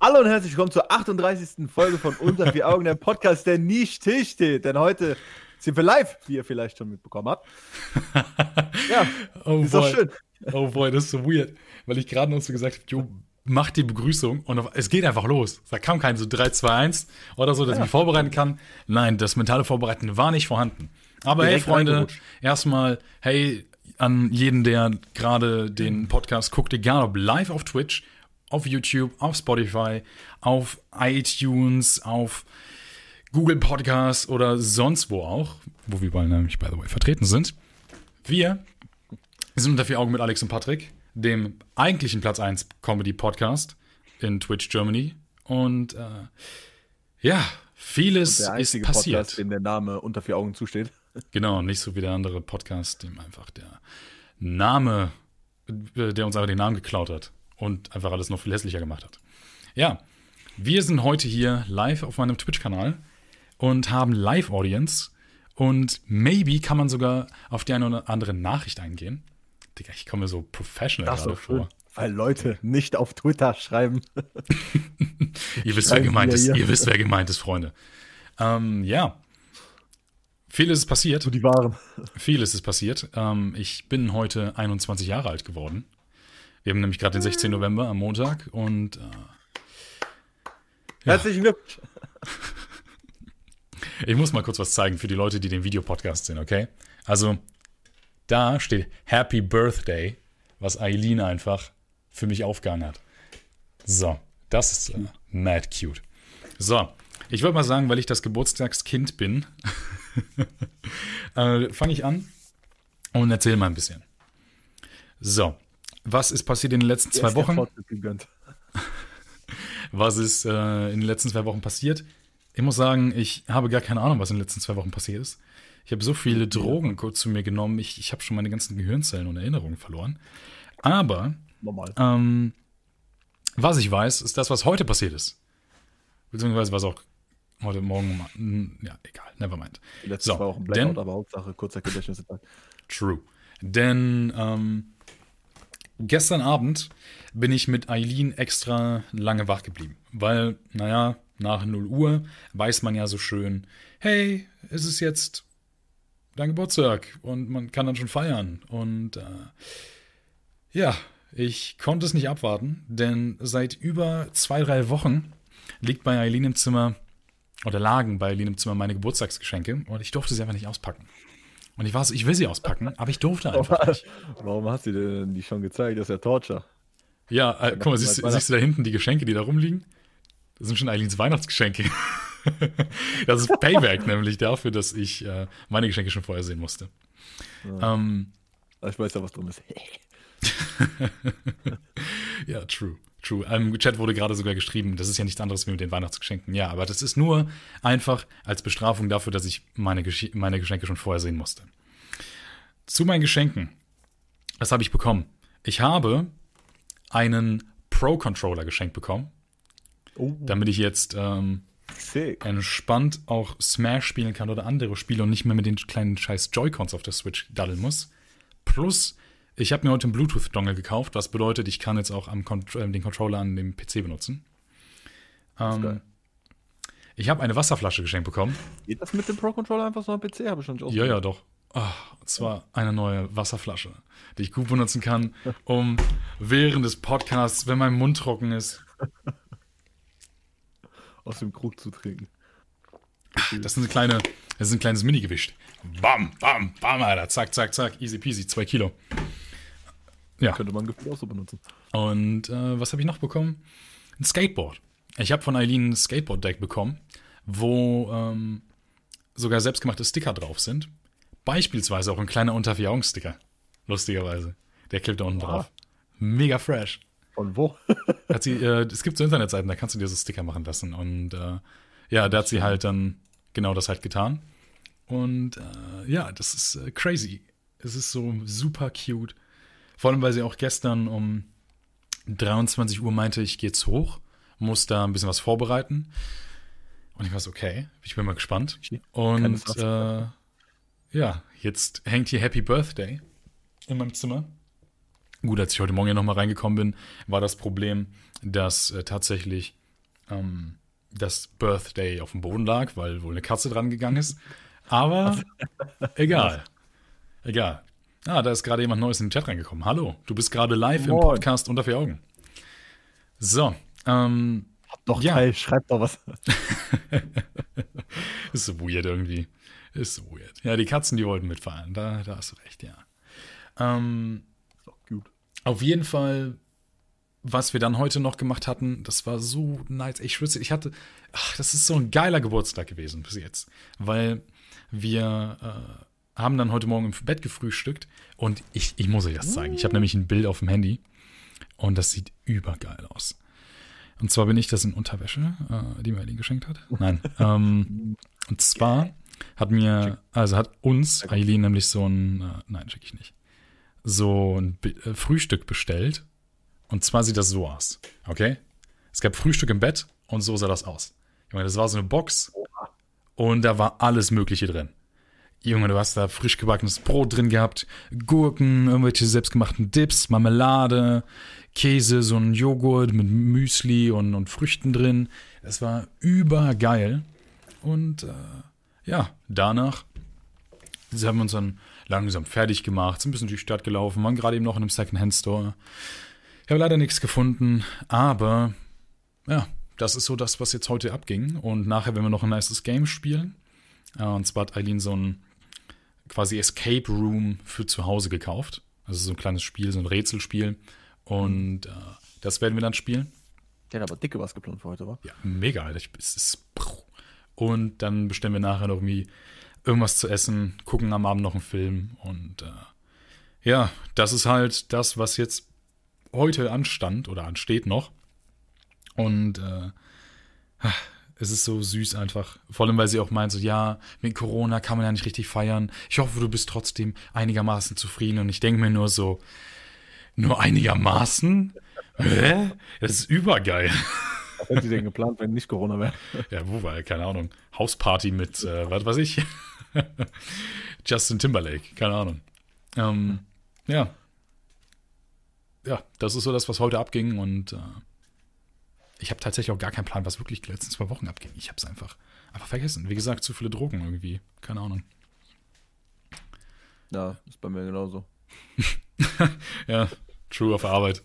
Hallo und herzlich willkommen zur 38. Folge von Unter vier Augen, der Podcast, der nie stillsteht. Denn heute sind wir live, wie ihr vielleicht schon mitbekommen habt. Ja, oh ist doch schön. Oh boy, das ist so weird. Weil ich gerade noch so gesagt habe, jo, mach die Begrüßung und es geht einfach los. Da kam kein so 3, 2, 1 oder so, dass ja. ich mich vorbereiten kann. Nein, das mentale Vorbereiten war nicht vorhanden. Aber Direkt hey, Freunde, erstmal, hey, an jeden, der gerade den Podcast guckt, egal ob live auf Twitch, auf YouTube, auf Spotify, auf iTunes, auf Google Podcasts oder sonst wo auch, wo wir beide nämlich, by the way, vertreten sind. Wir sind unter vier Augen mit Alex und Patrick, dem eigentlichen Platz 1 Comedy Podcast in Twitch Germany. Und äh, ja, vieles und der ist passiert. Podcast, dem der Name unter vier Augen zusteht. Genau, nicht so wie der andere Podcast, dem einfach der Name, äh, der uns einfach den Namen geklaut hat und einfach alles noch viel hässlicher gemacht hat. Ja, wir sind heute hier live auf meinem Twitch-Kanal und haben Live-Audience und maybe kann man sogar auf die eine oder andere Nachricht eingehen. Digga, ich komme mir so professional gerade vor. Weil Leute nicht auf Twitter schreiben. ihr wisst, wer gemeint ist. Ihr wisst, wer gemeint ist, Freunde. Ähm, ja, Vieles ist passiert. So die waren. Vieles ist passiert. Ähm, ich bin heute 21 Jahre alt geworden. Wir haben nämlich gerade den 16. November am Montag und äh, ja. Herzlichen Glückwunsch. Ich muss mal kurz was zeigen für die Leute, die den Videopodcast sehen, okay? Also, da steht Happy Birthday, was Eileen einfach für mich aufgehangen hat. So, das ist äh, mad cute. So, ich würde mal sagen, weil ich das Geburtstagskind bin, äh, fange ich an und erzähle mal ein bisschen. So, was ist passiert in den letzten zwei Wochen? was ist äh, in den letzten zwei Wochen passiert? Ich muss sagen, ich habe gar keine Ahnung, was in den letzten zwei Wochen passiert ist. Ich habe so viele Drogen kurz zu mir genommen, ich, ich habe schon meine ganzen Gehirnzellen und Erinnerungen verloren. Aber ähm, was ich weiß, ist das, was heute passiert ist. Beziehungsweise was auch Heute Morgen, hm, ja, egal, never mind. Letztes so, war auch ein Blackout, denn, aber Hauptsache kurzer Gedächtnisattack. True. Denn ähm, gestern Abend bin ich mit Eileen extra lange wach geblieben. Weil, naja, nach 0 Uhr weiß man ja so schön, hey, es ist jetzt dein Geburtstag und man kann dann schon feiern. Und äh, ja, ich konnte es nicht abwarten, denn seit über zwei, drei Wochen liegt bei Eileen im Zimmer oder lagen bei Lin im Zimmer meine Geburtstagsgeschenke und ich durfte sie einfach nicht auspacken. Und ich war so, ich will sie auspacken, aber ich durfte einfach nicht. Warum hast du dir die schon gezeigt? Das ist ja Torture. Ja, äh, guck mal, siehst, siehst, du da hinten die Geschenke, die da rumliegen? Das sind schon Eileens Weihnachtsgeschenke. das ist Payback nämlich dafür, dass ich äh, meine Geschenke schon vorher sehen musste. Ja. Ähm, ich weiß ja, was drin ist. ja, true. True. Im Chat wurde gerade sogar geschrieben, das ist ja nichts anderes wie mit den Weihnachtsgeschenken. Ja, aber das ist nur einfach als Bestrafung dafür, dass ich meine, Gesch meine Geschenke schon vorher sehen musste. Zu meinen Geschenken. Was habe ich bekommen? Ich habe einen Pro-Controller geschenkt bekommen. Oh. Damit ich jetzt ähm, entspannt auch Smash spielen kann oder andere Spiele und nicht mehr mit den kleinen scheiß Joy-Cons auf der Switch daddeln muss. Plus ich habe mir heute einen Bluetooth-Dongle gekauft, was bedeutet, ich kann jetzt auch am Kont äh, den Controller an dem PC benutzen. Ähm, ich habe eine Wasserflasche geschenkt bekommen. Geht das mit dem Pro-Controller einfach so am PC? Habe ich schon nicht Ja, ja, doch. Oh, und zwar eine neue Wasserflasche, die ich gut benutzen kann, um während des Podcasts, wenn mein Mund trocken ist, aus dem Krug zu trinken. Das ist, eine kleine, das ist ein kleines Mini-Gewicht. Bam, bam, bam, Alter. Zack, zack, zack. Easy peasy. Zwei Kilo. Ja. Könnte man gefühlt auch so benutzen. Und äh, was habe ich noch bekommen? Ein Skateboard. Ich habe von Eileen ein Skateboard-Deck bekommen, wo ähm, sogar selbstgemachte Sticker drauf sind. Beispielsweise auch ein kleiner Untervier-Augen-Sticker. Lustigerweise. Der klebt da unten Aha. drauf. Mega fresh. Und wo? hat sie, äh, es gibt so Internetseiten, da kannst du dir so Sticker machen lassen. Und äh, ja, da hat sie halt dann genau das halt getan. Und äh, ja, das ist äh, crazy. Es ist so super cute. Vor allem, weil sie auch gestern um 23 Uhr meinte, ich gehe jetzt hoch, muss da ein bisschen was vorbereiten. Und ich war so, okay, ich bin mal gespannt. Und äh, ja, jetzt hängt hier Happy Birthday in meinem Zimmer. Gut, als ich heute Morgen ja nochmal reingekommen bin, war das Problem, dass äh, tatsächlich ähm, das Birthday auf dem Boden lag, weil wohl eine Katze dran gegangen ist. Aber egal. Egal. Ah, da ist gerade jemand Neues in den Chat reingekommen. Hallo, du bist gerade live Moin. im Podcast unter vier Augen. So, ähm. Doch, ja. Teil, schreib doch was. ist so weird irgendwie. Ist so weird. Ja, die Katzen, die wollten mitfahren. Da, da hast du recht, ja. Ähm, gut. Auf jeden Fall, was wir dann heute noch gemacht hatten, das war so nice. Ich schwitze, ich hatte, ach, das ist so ein geiler Geburtstag gewesen bis jetzt. Weil wir äh, haben dann heute Morgen im Bett gefrühstückt und ich, ich muss euch das zeigen. Ich habe nämlich ein Bild auf dem Handy und das sieht übergeil aus. Und zwar bin ich das in Unterwäsche, äh, die mir Eileen geschenkt hat. Nein. ähm, und zwar hat mir, also hat uns Eileen nämlich so ein, äh, nein, schicke ich nicht, so ein Be äh, Frühstück bestellt. Und zwar sieht das so aus. Okay? Es gab Frühstück im Bett und so sah das aus. Junge, das war so eine Box und da war alles Mögliche drin. Junge, du hast da frisch gebackenes Brot drin gehabt, Gurken, irgendwelche selbstgemachten Dips, Marmelade, Käse, so ein Joghurt mit Müsli und, und Früchten drin. Es war übergeil. Und äh, ja, danach haben wir uns dann langsam fertig gemacht, sind ein bisschen durch die Stadt gelaufen, waren gerade eben noch in einem Secondhand-Store. Ich habe leider nichts gefunden, aber ja, das ist so das, was jetzt heute abging. Und nachher werden wir noch ein nices Game spielen. Äh, und zwar hat Eileen so ein quasi Escape Room für zu Hause gekauft. Also so ein kleines Spiel, so ein Rätselspiel. Und äh, das werden wir dann spielen. Der hat aber dicke was geplant für heute, wa? Ja, mega, Alter. Es ist. Und dann bestellen wir nachher noch irgendwie irgendwas zu essen, gucken am Abend noch einen Film. Und äh, ja, das ist halt das, was jetzt heute anstand oder ansteht noch. Und äh, es ist so süß einfach. Vor allem, weil sie auch meint, so, ja, mit Corona kann man ja nicht richtig feiern. Ich hoffe, du bist trotzdem einigermaßen zufrieden. Und ich denke mir nur so, nur einigermaßen? Hä? Das ist übergeil. Was hätte sie denn geplant, wenn nicht Corona wäre? Ja, wo war, keine Ahnung. Hausparty mit, äh, was weiß ich? Justin Timberlake, keine Ahnung. Ähm, ja. Ja, das ist so das, was heute abging und äh, ich habe tatsächlich auch gar keinen Plan, was wirklich die letzten zwei Wochen abging. Ich habe es einfach, einfach vergessen. Wie gesagt, zu viele Drogen irgendwie. Keine Ahnung. Ja, ist bei mir genauso. ja, true auf Arbeit.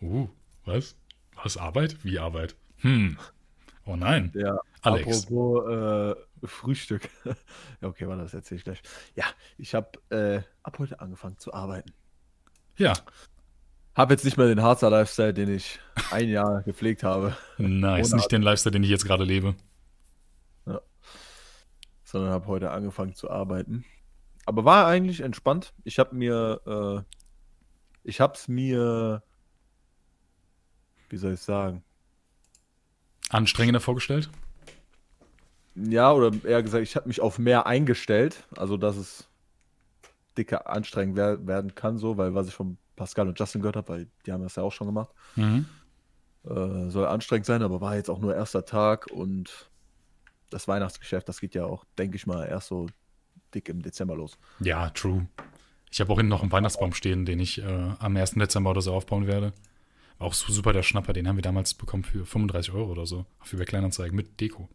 Uh, was? Was Arbeit? Wie Arbeit? Hm. Oh nein. Ja, Alex. Apropos äh, Frühstück. ja, okay, war das erzähle ich gleich. Ja, ich habe äh, ab heute angefangen zu arbeiten. Ja. Habe jetzt nicht mehr den Harzer Lifestyle, den ich ein Jahr gepflegt habe. Nice, nicht den Lifestyle, den ich jetzt gerade lebe. Ja. Sondern habe heute angefangen zu arbeiten. Aber war eigentlich entspannt. Ich habe mir, äh, ich habe es mir, wie soll ich sagen? Anstrengender vorgestellt? Ja, oder eher gesagt, ich habe mich auf mehr eingestellt. Also, dass es dicker anstrengend wer werden kann, so, weil was ich von Pascal und Justin gehört habe, weil die haben das ja auch schon gemacht. Mhm. Äh, soll anstrengend sein, aber war jetzt auch nur erster Tag und das Weihnachtsgeschäft, das geht ja auch, denke ich mal, erst so dick im Dezember los. Ja, true. Ich habe auch hinten noch einen Weihnachtsbaum stehen, den ich äh, am 1. Dezember oder so aufbauen werde. War auch super der Schnapper, den haben wir damals bekommen für 35 Euro oder so. Auf eBay Kleinanzeigen mit Deko.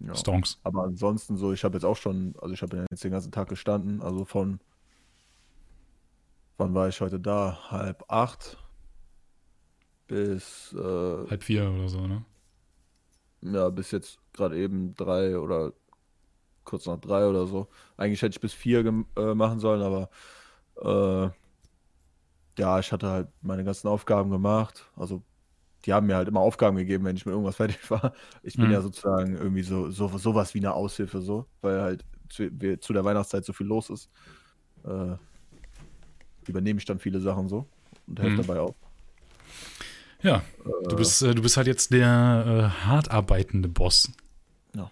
Ja, Stonks. Aber ansonsten so, ich habe jetzt auch schon, also ich habe jetzt den ganzen Tag gestanden, also von, wann war ich heute da? Halb acht bis äh, halb vier oder so, ne? Ja, bis jetzt gerade eben drei oder kurz nach drei oder so. Eigentlich hätte ich bis vier äh, machen sollen, aber äh, ja, ich hatte halt meine ganzen Aufgaben gemacht. Also die haben mir halt immer Aufgaben gegeben, wenn ich mit irgendwas fertig war. Ich bin mhm. ja sozusagen irgendwie so, so sowas wie eine Aushilfe so, weil halt zu, zu der Weihnachtszeit so viel los ist. Äh, übernehme ich dann viele Sachen so und helfe mhm. dabei auch. Ja, äh, du, bist, äh, du bist halt jetzt der äh, hart arbeitende Boss. Ja,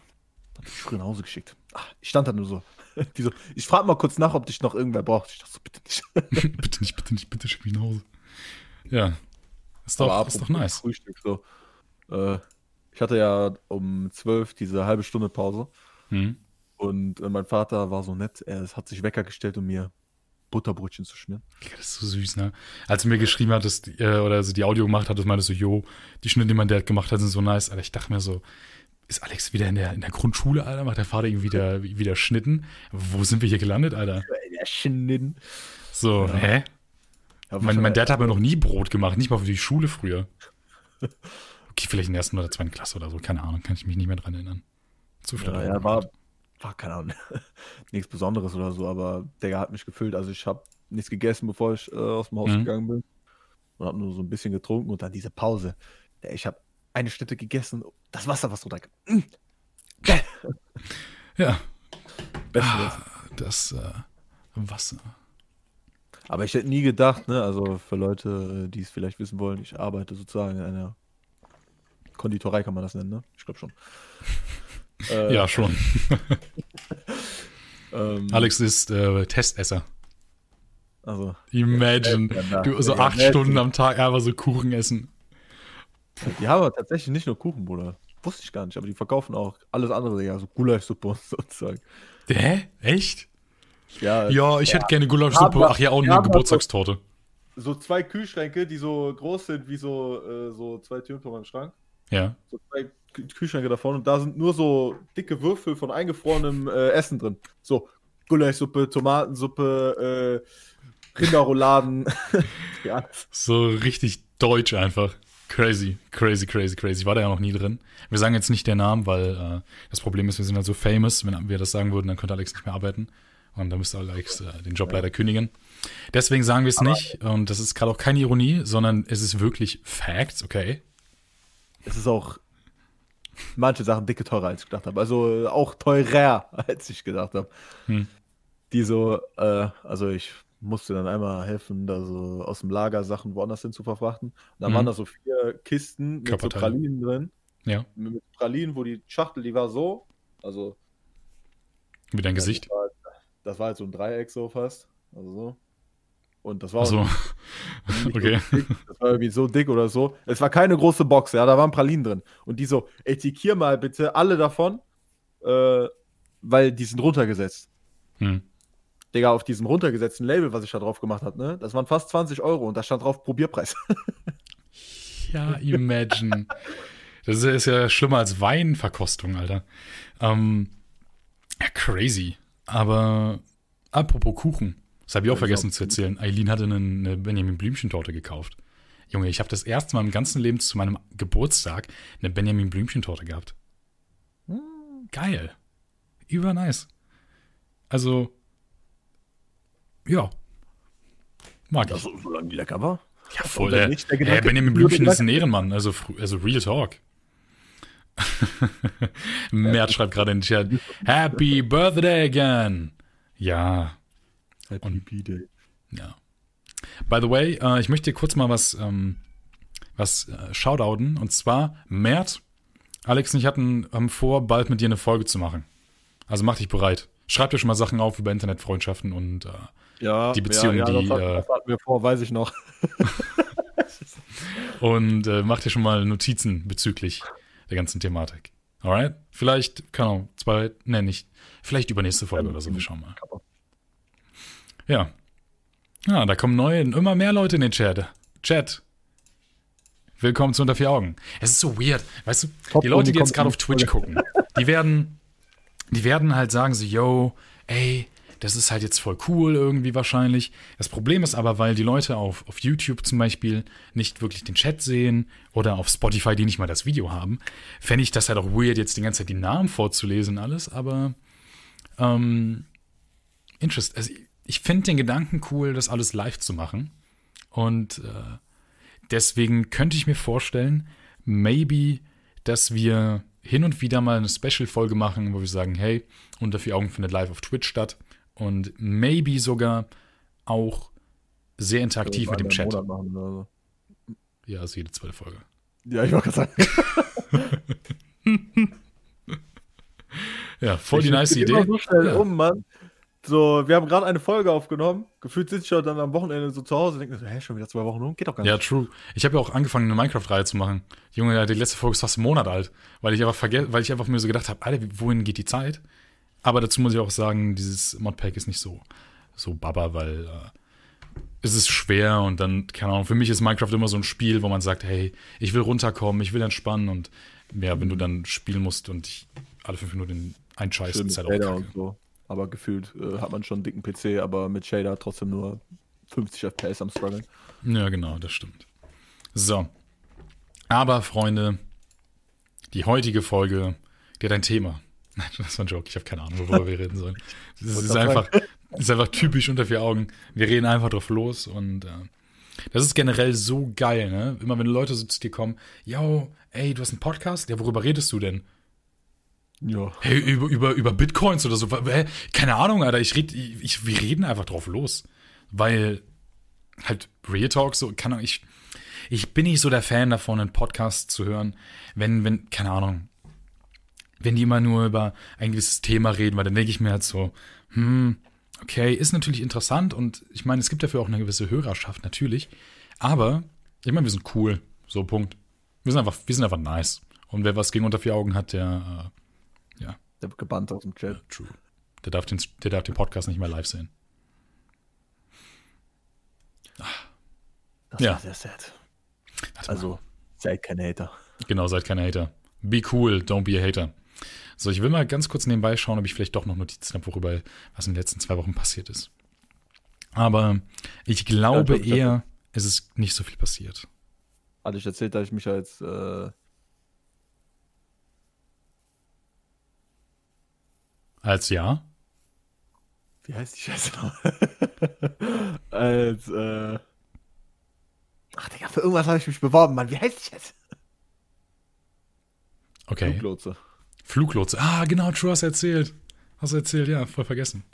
hab ich früher nach Hause geschickt. Ach, ich stand da nur so. So ich frage mal kurz nach, ob dich noch irgendwer braucht. Ich dachte so, bitte nicht. bitte nicht, bitte nicht, bitte schick mich nach Hause. Ja, ist doch, ist doch nice. Frühstück, so. Äh, ich hatte ja um 12 diese halbe Stunde Pause. Mhm. Und äh, mein Vater war so nett, er hat sich Wecker gestellt und mir Butterbrötchen zu schmieren. Das ist so süß, ne? Als du mir geschrieben hattest, äh, oder also die Audio gemacht hattest, meintest du, jo, die Schnitte, die mein Dad gemacht hat, sind so nice. Alter, ich dachte mir so, ist Alex wieder in der, in der Grundschule, Alter? Macht der Vater irgendwie wieder, wieder Schnitten? Wo sind wir hier gelandet, Alter? Der Schnitten. So, ja. hä? Ja, mein, mein Dad hat mir noch nie Brot gemacht, nicht mal für die Schule früher. Okay, vielleicht in der ersten oder zweiten Klasse oder so, keine Ahnung, kann ich mich nicht mehr dran erinnern. Zu viel. Ja, ja war, war, keine Ahnung, nichts Besonderes oder so, aber der hat mich gefüllt. Also ich habe nichts gegessen, bevor ich äh, aus dem Haus mhm. gegangen bin. Und habe nur so ein bisschen getrunken und dann diese Pause. Ich habe eine Schnitte gegessen, das Wasser, was runterkam. Mm. ja. Ah, das äh, Wasser. Aber ich hätte nie gedacht, ne, also für Leute, die es vielleicht wissen wollen, ich arbeite sozusagen in einer Konditorei, kann man das nennen, ne? Ich glaube schon. Äh, ja, schon. ähm, Alex ist äh, Testesser. Also. Imagine, ja, du so acht ja, Stunden am Tag einfach so Kuchen essen. Die haben aber tatsächlich nicht nur Kuchen, Bruder. Wusste ich gar nicht, aber die verkaufen auch alles andere, ja, so Gulaschsuppe und sozusagen. Hä? Echt? Ja, ja ich ja. hätte gerne Gulaschsuppe. Ach ja, auch eine Geburtstagstorte. So, so, zwei Kühlschränke, die so groß sind wie so, äh, so zwei Türen von meinem Schrank. Ja. So zwei Kühlschränke davon und da sind nur so dicke Würfel von eingefrorenem äh, Essen drin. So Gulaschsuppe, Tomatensuppe, äh, Rinderrouladen. ja. So richtig deutsch einfach. Crazy, crazy, crazy, crazy. Ich war da ja noch nie drin. Wir sagen jetzt nicht den Namen, weil äh, das Problem ist, wir sind halt so famous. Wenn wir das sagen würden, dann könnte Alex nicht mehr arbeiten. Und dann müsste Alex äh, den Job leider kündigen. Deswegen sagen wir es nicht. Und das ist gerade auch keine Ironie, sondern es ist wirklich Facts, okay? Es ist auch manche Sachen dicke teurer, als ich gedacht habe. Also auch teurer, als ich gedacht habe. Hm. Die so, äh, also ich musste dann einmal helfen, da so aus dem Lager Sachen woanders hin zu verfrachten. Und dann mhm. waren da so vier Kisten mit so Pralinen drin. Ja. Mit Pralinen, wo die Schachtel, die war so, also. Mit deinem Gesicht? Das war, das war, halt so ein Dreieck so fast. Also so. Und das war so. okay. So das war irgendwie so dick oder so. Es war keine große Box, ja, da waren Pralinen drin. Und die so, etikier mal bitte alle davon, äh, weil die sind runtergesetzt. Hm. Digga, auf diesem runtergesetzten Label, was ich da drauf gemacht habe, ne, das waren fast 20 Euro und da stand drauf Probierpreis. ja, imagine. Das ist ja schlimmer als Weinverkostung, Alter. Ähm, ja, crazy. Aber apropos Kuchen, das habe ich auch vergessen zu erzählen. Eileen hatte eine, Benjamin Blümchen-Torte gekauft. Junge, ich habe das erste Mal im ganzen Leben zu meinem Geburtstag eine Benjamin Blümchen-Torte gehabt. Hm, geil. Über nice. Also, ja. Mag ich. Also, solange die lecker war? Ja, voll. Der, nicht, der Gedanke, Benjamin Blümchen ist ein Ehrenmann, also, also Real Talk. Mert schreibt gerade in den Chat: Happy Birthday again! Ja. Happy Birthday. Ja. By the way, äh, ich möchte dir kurz mal was, ähm, was äh, shoutouten. Und zwar, Mert, Alex und ich hatten ähm, vor, bald mit dir eine Folge zu machen. Also mach dich bereit. Schreib dir schon mal Sachen auf über Internetfreundschaften und äh, ja, die Beziehung, ja, ja, die. Das, hat, äh, das hatten wir vor, weiß ich noch. und äh, mach dir schon mal Notizen bezüglich der ganzen Thematik. Alright? Vielleicht, keine Ahnung, zwei, ne, nicht. Vielleicht übernächste Folge oder so, wir schauen mal. Ja. Ja, da kommen neue, immer mehr Leute in den Chat. Chat. Willkommen zu Unter vier Augen. Es ist so weird. Weißt du, Top die Leute, die jetzt gerade auf Twitch gucken, die werden, die werden halt sagen so, yo, ey, das ist halt jetzt voll cool irgendwie wahrscheinlich. Das Problem ist aber, weil die Leute auf, auf YouTube zum Beispiel nicht wirklich den Chat sehen oder auf Spotify, die nicht mal das Video haben, fände ich das halt auch weird, jetzt die ganze Zeit die Namen vorzulesen alles, aber ähm, interest. Also ich finde den Gedanken cool, das alles live zu machen. Und äh, deswegen könnte ich mir vorstellen, maybe, dass wir hin und wieder mal eine Special-Folge machen, wo wir sagen, hey, unter vier Augen findet live auf Twitch statt und maybe sogar auch sehr interaktiv mit dem Chat. Machen, so. Ja, also jede zweite Folge. Ja, ich wollte gerade sagen. ja, voll ich die nice Idee. So schnell ja. um, Mann. So, wir haben gerade eine Folge aufgenommen. Gefühlt sitze ich schon dann am Wochenende so zu Hause und denke so, hä, schon wieder zwei Wochen rum? Geht doch gar nicht. Ja, true. Ich habe ja auch angefangen, eine Minecraft-Reihe zu machen. Junge, die letzte Folge ist fast einen Monat alt, weil ich einfach vergesse, weil ich einfach mir so gedacht habe, Alter, wohin geht die Zeit? Aber dazu muss ich auch sagen, dieses Modpack ist nicht so so Baba, weil äh, es ist schwer und dann, keine Ahnung, für mich ist Minecraft immer so ein Spiel, wo man sagt, hey, ich will runterkommen, ich will entspannen und ja, wenn du dann spielen musst und ich alle fünf Minuten einscheißt, ist halt auch kacke. So. Aber gefühlt äh, hat man schon einen dicken PC, aber mit Shader trotzdem nur 50 FPS am struggeln. Ja, genau, das stimmt. So. Aber, Freunde, die heutige Folge, die hat ein Thema. Nein, das war ein Joke. Ich habe keine Ahnung, worüber wir reden sollen. Das ist einfach, ist einfach typisch unter vier Augen. Wir reden einfach drauf los und äh, das ist generell so geil, ne? Immer wenn Leute so zu dir kommen, yo, ey, du hast einen Podcast? Ja, worüber redest du denn? Ja. Hey, über, über, über Bitcoins oder so. Keine Ahnung, Alter. Ich red, ich, wir reden einfach drauf los. Weil halt Real Talk so, kann ich, ich bin nicht so der Fan davon, einen Podcast zu hören, wenn, wenn, keine Ahnung, wenn die immer nur über ein gewisses Thema reden, weil dann denke ich mir halt so, hm, okay, ist natürlich interessant und ich meine, es gibt dafür auch eine gewisse Hörerschaft, natürlich. Aber, ich meine, wir sind cool. So, Punkt. Wir sind einfach, wir sind einfach nice. Und wer was gegen unter vier Augen hat, der, äh. Der wird gebannt aus dem Chat. Ja, true. Der darf, den, der darf den Podcast nicht mehr live sehen. Das ja. war sehr sad. Also, seid keine Hater. Genau, seid keine Hater. Be cool, don't be a hater. So, ich will mal ganz kurz nebenbei schauen, ob ich vielleicht doch noch Notizen habe, worüber was in den letzten zwei Wochen passiert ist. Aber ich glaube ja, eher, es ist nicht so viel passiert. Hatte ich erzählt, dass ich mich als äh als ja? Wie heißt die Scheiße noch? als äh Ach, Digga, für irgendwas habe ich mich beworben, Mann. Wie heißt die jetzt? Okay. Fluglotse. Fluglotse. Ah, genau, True hast erzählt. Hast du erzählt, ja, voll vergessen.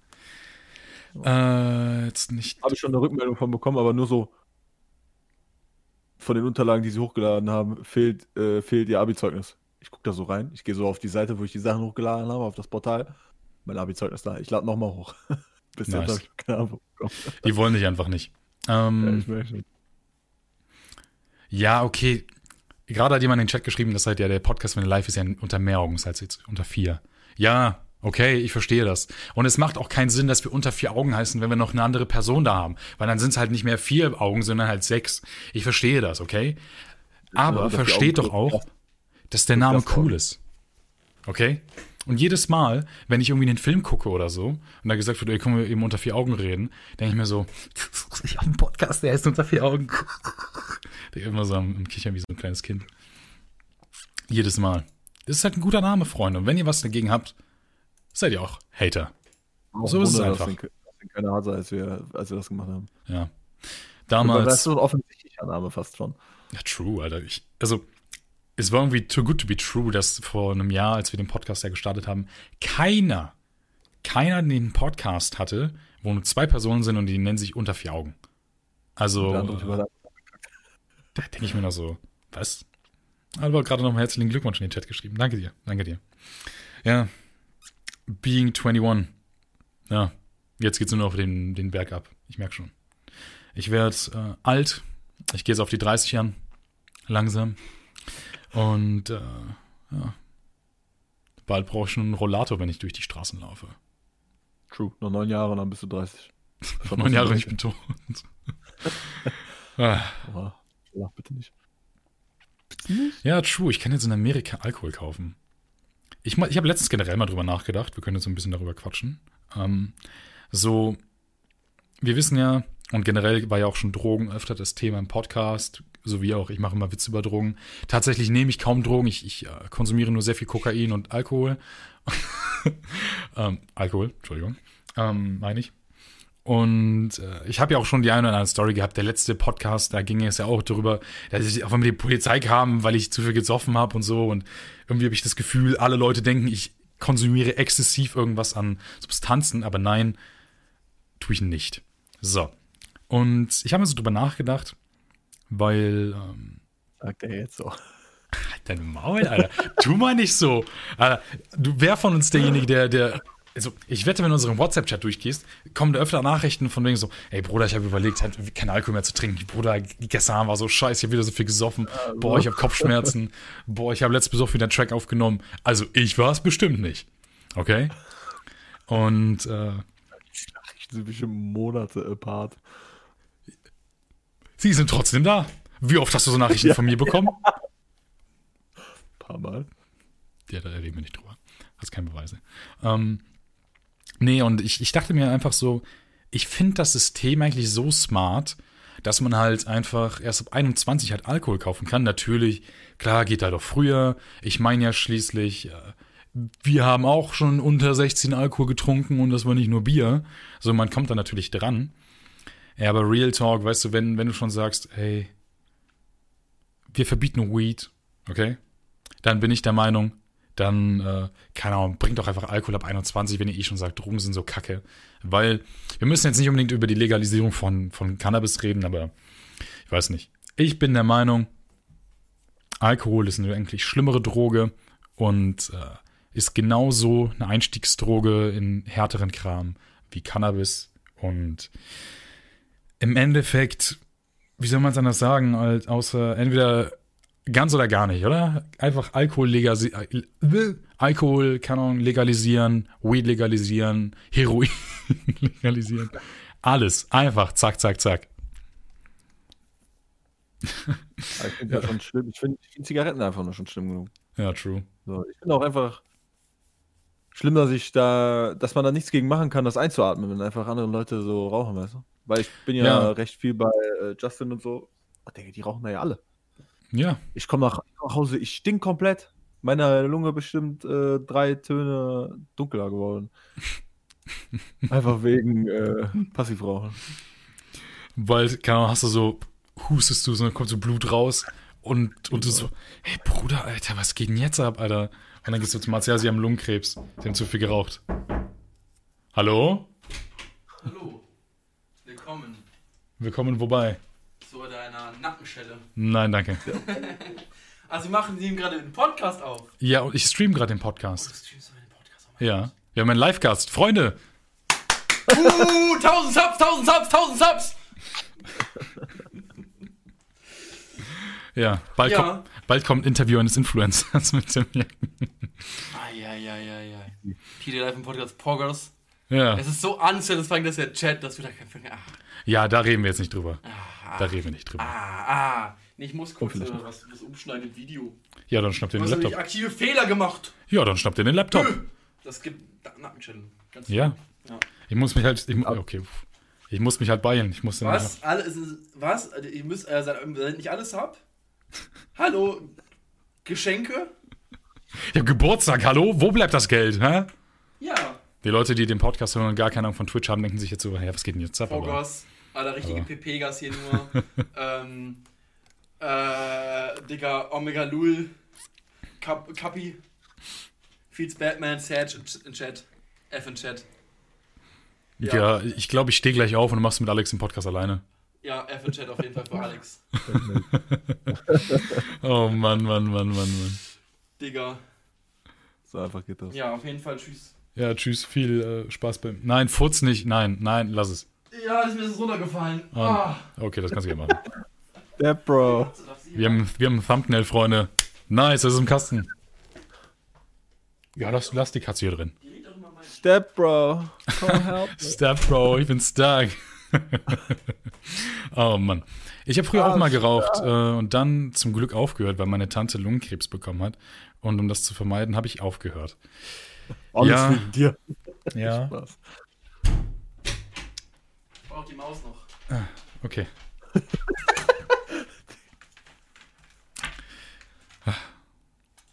Äh, jetzt nicht. Habe ich schon eine Rückmeldung von bekommen, aber nur so von den Unterlagen, die sie hochgeladen haben, fehlt, äh, fehlt ihr Abi-Zeugnis. Ich gucke da so rein. Ich gehe so auf die Seite, wo ich die Sachen hochgeladen habe, auf das Portal. Mein Abi-Zeugnis da. Ich lade nochmal hoch. Bis nice. jetzt habe ich keine Ahnung. Die wollen dich einfach nicht. Ähm, ja, ich. Ja, okay. Gerade hat jemand in den Chat geschrieben, dass halt ja der Podcast, wenn er live ist, ja unter mehr Augensalz jetzt unter vier. Ja, okay, ich verstehe das. Und es macht auch keinen Sinn, dass wir unter vier Augen heißen, wenn wir noch eine andere Person da haben. Weil dann sind es halt nicht mehr vier Augen, sondern halt sechs. Ich verstehe das, okay? Aber ja, versteht doch auch, dass der Name cool ist. Okay? Und jedes Mal, wenn ich irgendwie einen Film gucke oder so, und da gesagt wird, ey, können wir eben unter vier Augen reden, denke ich mir so, ich habe einen Podcast, der ist unter vier Augen. Der immer so am, am Kichern wie so ein kleines Kind. Jedes Mal. Das ist halt ein guter Name, Freunde. Und wenn ihr was dagegen habt, seid ihr auch Hater. Auch so ist es einfach. Das sind keine Hase, als wir, als wir das gemacht haben. Ja. Damals. Das ist so ein offensichtlicher Name fast schon. Ja, true, Alter. Ich, also, es war irgendwie too good to be true, dass vor einem Jahr, als wir den Podcast ja gestartet haben, keiner, keiner den Podcast hatte, wo nur zwei Personen sind und die nennen sich unter vier Augen. Also, äh, da denke ich mir noch so, was? Aber gerade noch mal herzlichen Glückwunsch in den Chat geschrieben. Danke dir, danke dir. Ja, Being 21. Ja, jetzt geht's nur noch auf den, den Berg ab. Ich merke schon. Ich werde äh, alt. Ich gehe jetzt auf die 30 Jahren. Langsam. Und äh, ja. Bald brauche ich schon einen Rollator, wenn ich durch die Straßen laufe. True. Noch neun Jahre dann bist du 30. Noch neun Jahre ich bin tot. ah. Lach bitte nicht. Ja, true. Ich kann jetzt in Amerika Alkohol kaufen. Ich, ich habe letztens generell mal drüber nachgedacht. Wir können jetzt so ein bisschen darüber quatschen. Ähm, so, wir wissen ja, und generell war ja auch schon Drogen öfter das Thema im Podcast, so wie auch, ich mache immer Witze über Drogen. Tatsächlich nehme ich kaum Drogen, ich, ich äh, konsumiere nur sehr viel Kokain und Alkohol. ähm, Alkohol, Entschuldigung, ähm, meine ich. Und äh, ich habe ja auch schon die eine oder andere Story gehabt. Der letzte Podcast, da ging es ja auch darüber, dass ich auf einmal die Polizei kam, weil ich zu viel gesoffen habe und so. Und irgendwie habe ich das Gefühl, alle Leute denken, ich konsumiere exzessiv irgendwas an Substanzen, aber nein, tue ich nicht. So. Und ich habe mir so drüber nachgedacht, weil. Ähm, Sagt er jetzt so. Halt dein Maul, Alter. tu mal nicht so. Alter, du, wer von uns derjenige, der, der also ich wette, wenn du unseren WhatsApp-Chat durchgehst, kommen da öfter Nachrichten von wegen so, ey Bruder, ich habe überlegt, halt, keinen Alkohol mehr zu trinken. Bruder, gestern war so scheiße, ich habe wieder so viel gesoffen. Boah, ich habe Kopfschmerzen. Boah, ich habe letztes Besuch wieder einen Track aufgenommen. Also ich war es bestimmt nicht. Okay? Und äh, sind bestimmt Monate apart. Sie sind trotzdem da. Wie oft hast du so Nachrichten ja. von mir bekommen? Ein paar Mal. Ja, da reden wir nicht drüber. Hast keine Beweise. Ähm, nee, und ich, ich dachte mir einfach so, ich finde das System eigentlich so smart, dass man halt einfach erst ab 21 halt Alkohol kaufen kann. Natürlich, klar, geht da doch früher. Ich meine ja schließlich, äh, wir haben auch schon unter 16 Alkohol getrunken und das war nicht nur Bier. So, man kommt da natürlich dran. Ja, aber Real Talk, weißt du, wenn, wenn du schon sagst, hey, wir verbieten Weed, okay? Dann bin ich der Meinung, dann, äh, keine Ahnung, bringt doch einfach Alkohol ab 21, wenn ihr eh schon sagt, Drogen sind so kacke. Weil wir müssen jetzt nicht unbedingt über die Legalisierung von, von Cannabis reden, aber ich weiß nicht. Ich bin der Meinung, Alkohol ist eine eigentlich schlimmere Droge und äh, ist genauso eine Einstiegsdroge in härteren Kram wie Cannabis. Und im Endeffekt, wie soll man es anders sagen, als außer entweder ganz oder gar nicht, oder? Einfach Alkohol legalisieren, äh, Alkohol, kann legalisieren, Weed legalisieren, Heroin legalisieren. Alles. Einfach, zack, zack, zack. ich finde ja. schon schlimm. Ich finde find Zigaretten einfach nur schon schlimm genug. Ja, true. So, ich finde auch einfach schlimm, dass ich da, dass man da nichts gegen machen kann, das einzuatmen, wenn einfach andere Leute so rauchen, weißt du? Weil ich bin ja, ja. recht viel bei äh, Justin und so. Ich denke, die rauchen da ja alle. Ja. Ich komme nach, nach, Hause, ich stink komplett. Meine Lunge bestimmt äh, drei Töne dunkler geworden. Einfach wegen äh, Passivrauchen. Weil, keine Ahnung, hast du so, hustest du, so, dann kommt so Blut raus und, und du so, hey Bruder, Alter, was geht denn jetzt ab, Alter? Und dann gehst du zu Marcel, sie haben Lungenkrebs. Sie haben zu viel geraucht. Hallo? Hallo. Willkommen. Willkommen wobei? Zu deiner Nackenschelle. Nein, danke. also wir machen Sie gerade einen Podcast auf. Ja, und ich stream gerade den Podcast. Oh, du streamst den Podcast. Oh ja. Wir haben einen Live-Gast. Freunde! Uh, 1000 Subs, 1000 Subs, 1000 Subs! Ja, bald, ja. Kommt, bald kommt ein Interview eines Influencers mit dem Eieieiei. Peter Live im Podcast Poggers. Ja. Es ist so unsatisfying, dass der Chat, dass wir da kein ah. Ja, da reden wir jetzt nicht drüber. Ah, da reden wir nicht drüber. Ah, ah. Nee, ich muss kurz äh, was, was umschneiden im Video. Ja, dann schnappt ihr den Laptop. Ich aktive Fehler gemacht. Ja, dann schnappt ihr den Laptop. Das gibt Nackenchillen. Ja. ja. Ich muss mich halt. Ich, okay. Ich muss mich halt beeilen. Ich muss was? Alle, was? Ihr müsst, äh, seid nicht alles ab? Hallo? Geschenke? Ich habe Geburtstag, hallo? Wo bleibt das Geld, hä? Ja. Die Leute, die den Podcast hören und gar keine Ahnung von Twitch haben, denken sich jetzt so, ja, was geht denn jetzt ab? Vogas, Alter, richtige PP-Gas hier nur. ähm, äh, Digga, Omega Lul, Kap Kapi, Feeds Batman, Sage in Chat, F in Chat. Ja, ja ich glaube, ich stehe gleich auf und du machst mit Alex den Podcast alleine. Ja, F in Chat auf jeden Fall für Alex. oh Mann, Mann, Mann, Mann, Mann. Digga. So einfach geht das. Ja, auf jeden Fall tschüss. Ja, tschüss, viel äh, Spaß beim. Nein, Furz nicht, nein, nein, lass es. Ja, ist mir das runtergefallen. Ah. Okay, das kannst du gerne machen. Der Bro. Wir haben, wir haben ein Thumbnail, Freunde. Nice, das ist im Kasten. Ja, lass, lass die Katze hier drin. Step Bro. Come help Step Bro, ich bin stark. oh Mann. Ich habe früher ah, auch mal geraucht äh, und dann zum Glück aufgehört, weil meine Tante Lungenkrebs bekommen hat. Und um das zu vermeiden, habe ich aufgehört. Alles ja. wegen dir. Ja. Spaß. Ich brauche die Maus noch. Ah, okay.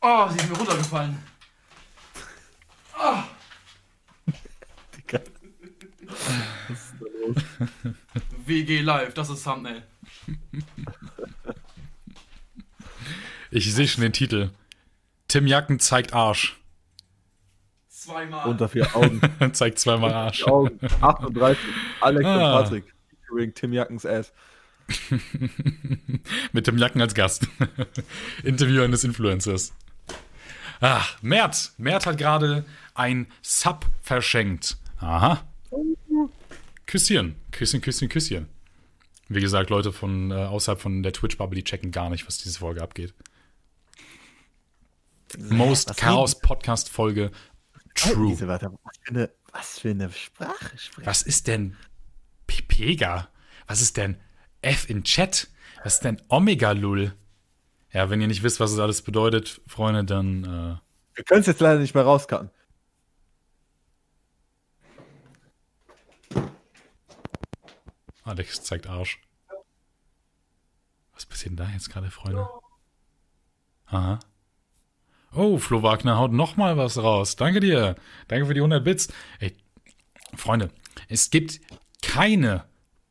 oh, sie ist mir runtergefallen. Oh. Was ist da los? WG Live, das ist Thumbnail. Ich sehe schon den Titel. Tim Jacken zeigt Arsch. Zweimal. Unter vier Augen. zeigt zweimal Arsch. Augen. 38. Alex ah. und Patrick. Featuring Tim Jackens Ass. Mit Tim Jacken als Gast. Interview eines Influencers. Ach, Mert. Mert hat gerade ein Sub verschenkt. Aha. Küsschen. Küsschen, Küsschen, Küsschen. Wie gesagt, Leute von äh, außerhalb von der Twitch-Bubble, die checken gar nicht, was diese Folge abgeht. Most Chaos Podcast Folge True. Diese Wörter. Was für, eine, Was für eine Sprache Was ist denn Pipega? Was ist denn F in Chat? Was ist denn Omega-Lul? Ja, wenn ihr nicht wisst, was es alles bedeutet, Freunde, dann. Äh Wir können es jetzt leider nicht mehr rauskarten. Alex zeigt Arsch. Was passiert denn da jetzt gerade, Freunde? Aha. Oh, Flo Wagner haut noch mal was raus. Danke dir. Danke für die 100 Bits. Ey, Freunde, es gibt keine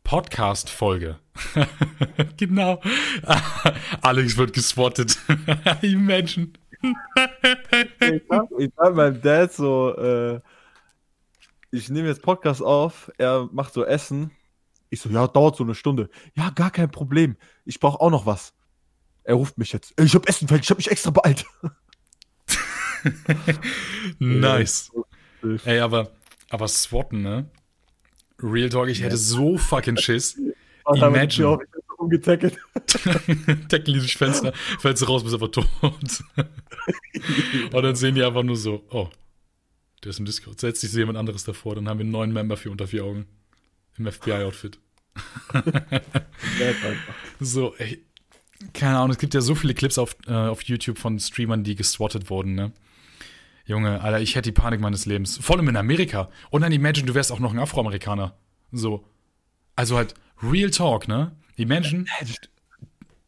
Podcast-Folge. genau. Alex wird. Imagine. ich hab, ich hab meinem Dad so, äh, ich nehme jetzt Podcast auf, er macht so Essen. Ich so, ja, dauert so eine Stunde. Ja, gar kein Problem. Ich brauche auch noch was. Er ruft mich jetzt. Ich hab Essen, ich hab mich extra beeilt. Nice. Ey, aber, aber Swatten, ne? Real Talk, ich hätte so fucking Schiss. Imagine. Umgetackelt. Tackle durch Fenster, fällst du raus, bist einfach tot. Und dann sehen die einfach nur so, oh, der ist im Discord. Setzt sich jemand anderes davor, dann haben wir einen neuen Member für unter vier Augen. Im FBI-Outfit. so, ey. Keine Ahnung, es gibt ja so viele Clips auf, äh, auf YouTube von Streamern, die geswattet wurden, ne? Junge, Alter, ich hätte die Panik meines Lebens. Vor allem in Amerika. Und dann imagine, du wärst auch noch ein Afroamerikaner. So. Also halt, Real Talk, ne? Imagine,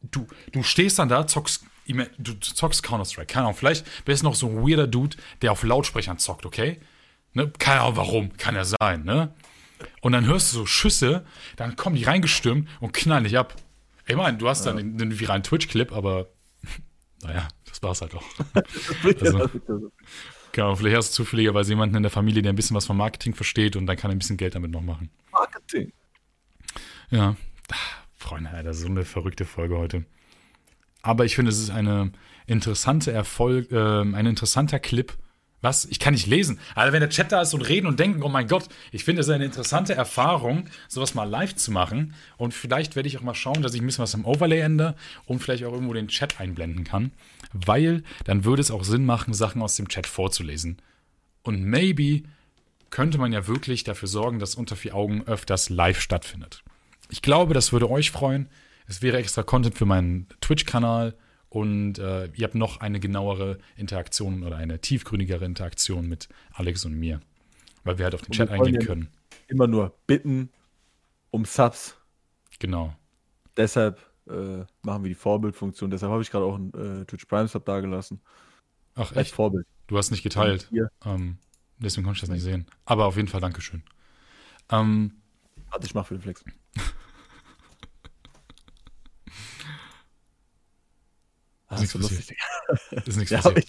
du, du stehst dann da, zockst, du zockst Counter-Strike. Keine Ahnung, vielleicht wärst du noch so ein weirder Dude, der auf Lautsprechern zockt, okay? Ne? Keine Ahnung, warum. Kann ja sein, ne? Und dann hörst du so Schüsse, dann kommen die reingestürmt und knallen dich ab. Ich meine, du hast dann ja. den, den viralen Twitch-Clip, aber naja, das war's halt auch. also, genau, vielleicht hast du zufälligerweise jemanden in der Familie, der ein bisschen was vom Marketing versteht und dann kann er ein bisschen Geld damit noch machen. Marketing. Ja, Freunde, Alter, so eine verrückte Folge heute. Aber ich finde, es ist eine interessante Erfolg, äh, ein interessanter Clip. Was? Ich kann nicht lesen. Also wenn der Chat da ist und reden und denken, oh mein Gott, ich finde es eine interessante Erfahrung, sowas mal live zu machen. Und vielleicht werde ich auch mal schauen, dass ich ein bisschen was im Overlay ändere und vielleicht auch irgendwo den Chat einblenden kann. Weil dann würde es auch Sinn machen, Sachen aus dem Chat vorzulesen. Und maybe könnte man ja wirklich dafür sorgen, dass unter vier Augen öfters live stattfindet. Ich glaube, das würde euch freuen. Es wäre extra Content für meinen Twitch-Kanal und äh, ihr habt noch eine genauere Interaktion oder eine tiefgründigere Interaktion mit Alex und mir, weil wir halt auf den und Chat eingehen können. Immer nur bitten um Subs. Genau. Deshalb äh, machen wir die Vorbildfunktion. Deshalb habe ich gerade auch einen äh, Twitch Prime Sub dagelassen. Ach, echt? Als Vorbild. Du hast nicht geteilt. Ähm, deswegen konnte ich das nicht sehen. Aber auf jeden Fall Dankeschön. Ähm, Warte, ich mache für den Flex. Ah, ist nichts passiert. Ist nichts ja, passiert.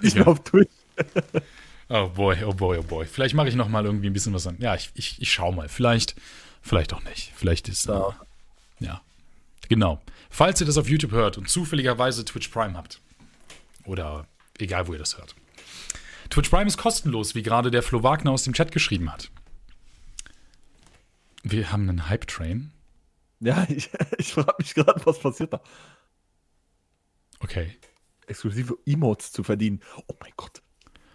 Ich, ich ja. auf Twitch. Oh boy, oh boy, oh boy. Vielleicht mache ich noch mal irgendwie ein bisschen was an. Ja, ich, ich, ich schau mal. Vielleicht, vielleicht auch nicht. Vielleicht ist, ja. Ja. Genau. Falls ihr das auf YouTube hört und zufälligerweise Twitch Prime habt, oder egal, wo ihr das hört. Twitch Prime ist kostenlos, wie gerade der Flo Wagner aus dem Chat geschrieben hat. Wir haben einen Hype-Train. Ja, ich, ich frage mich gerade, was passiert da. Okay. Exklusive Emotes zu verdienen. Oh mein Gott.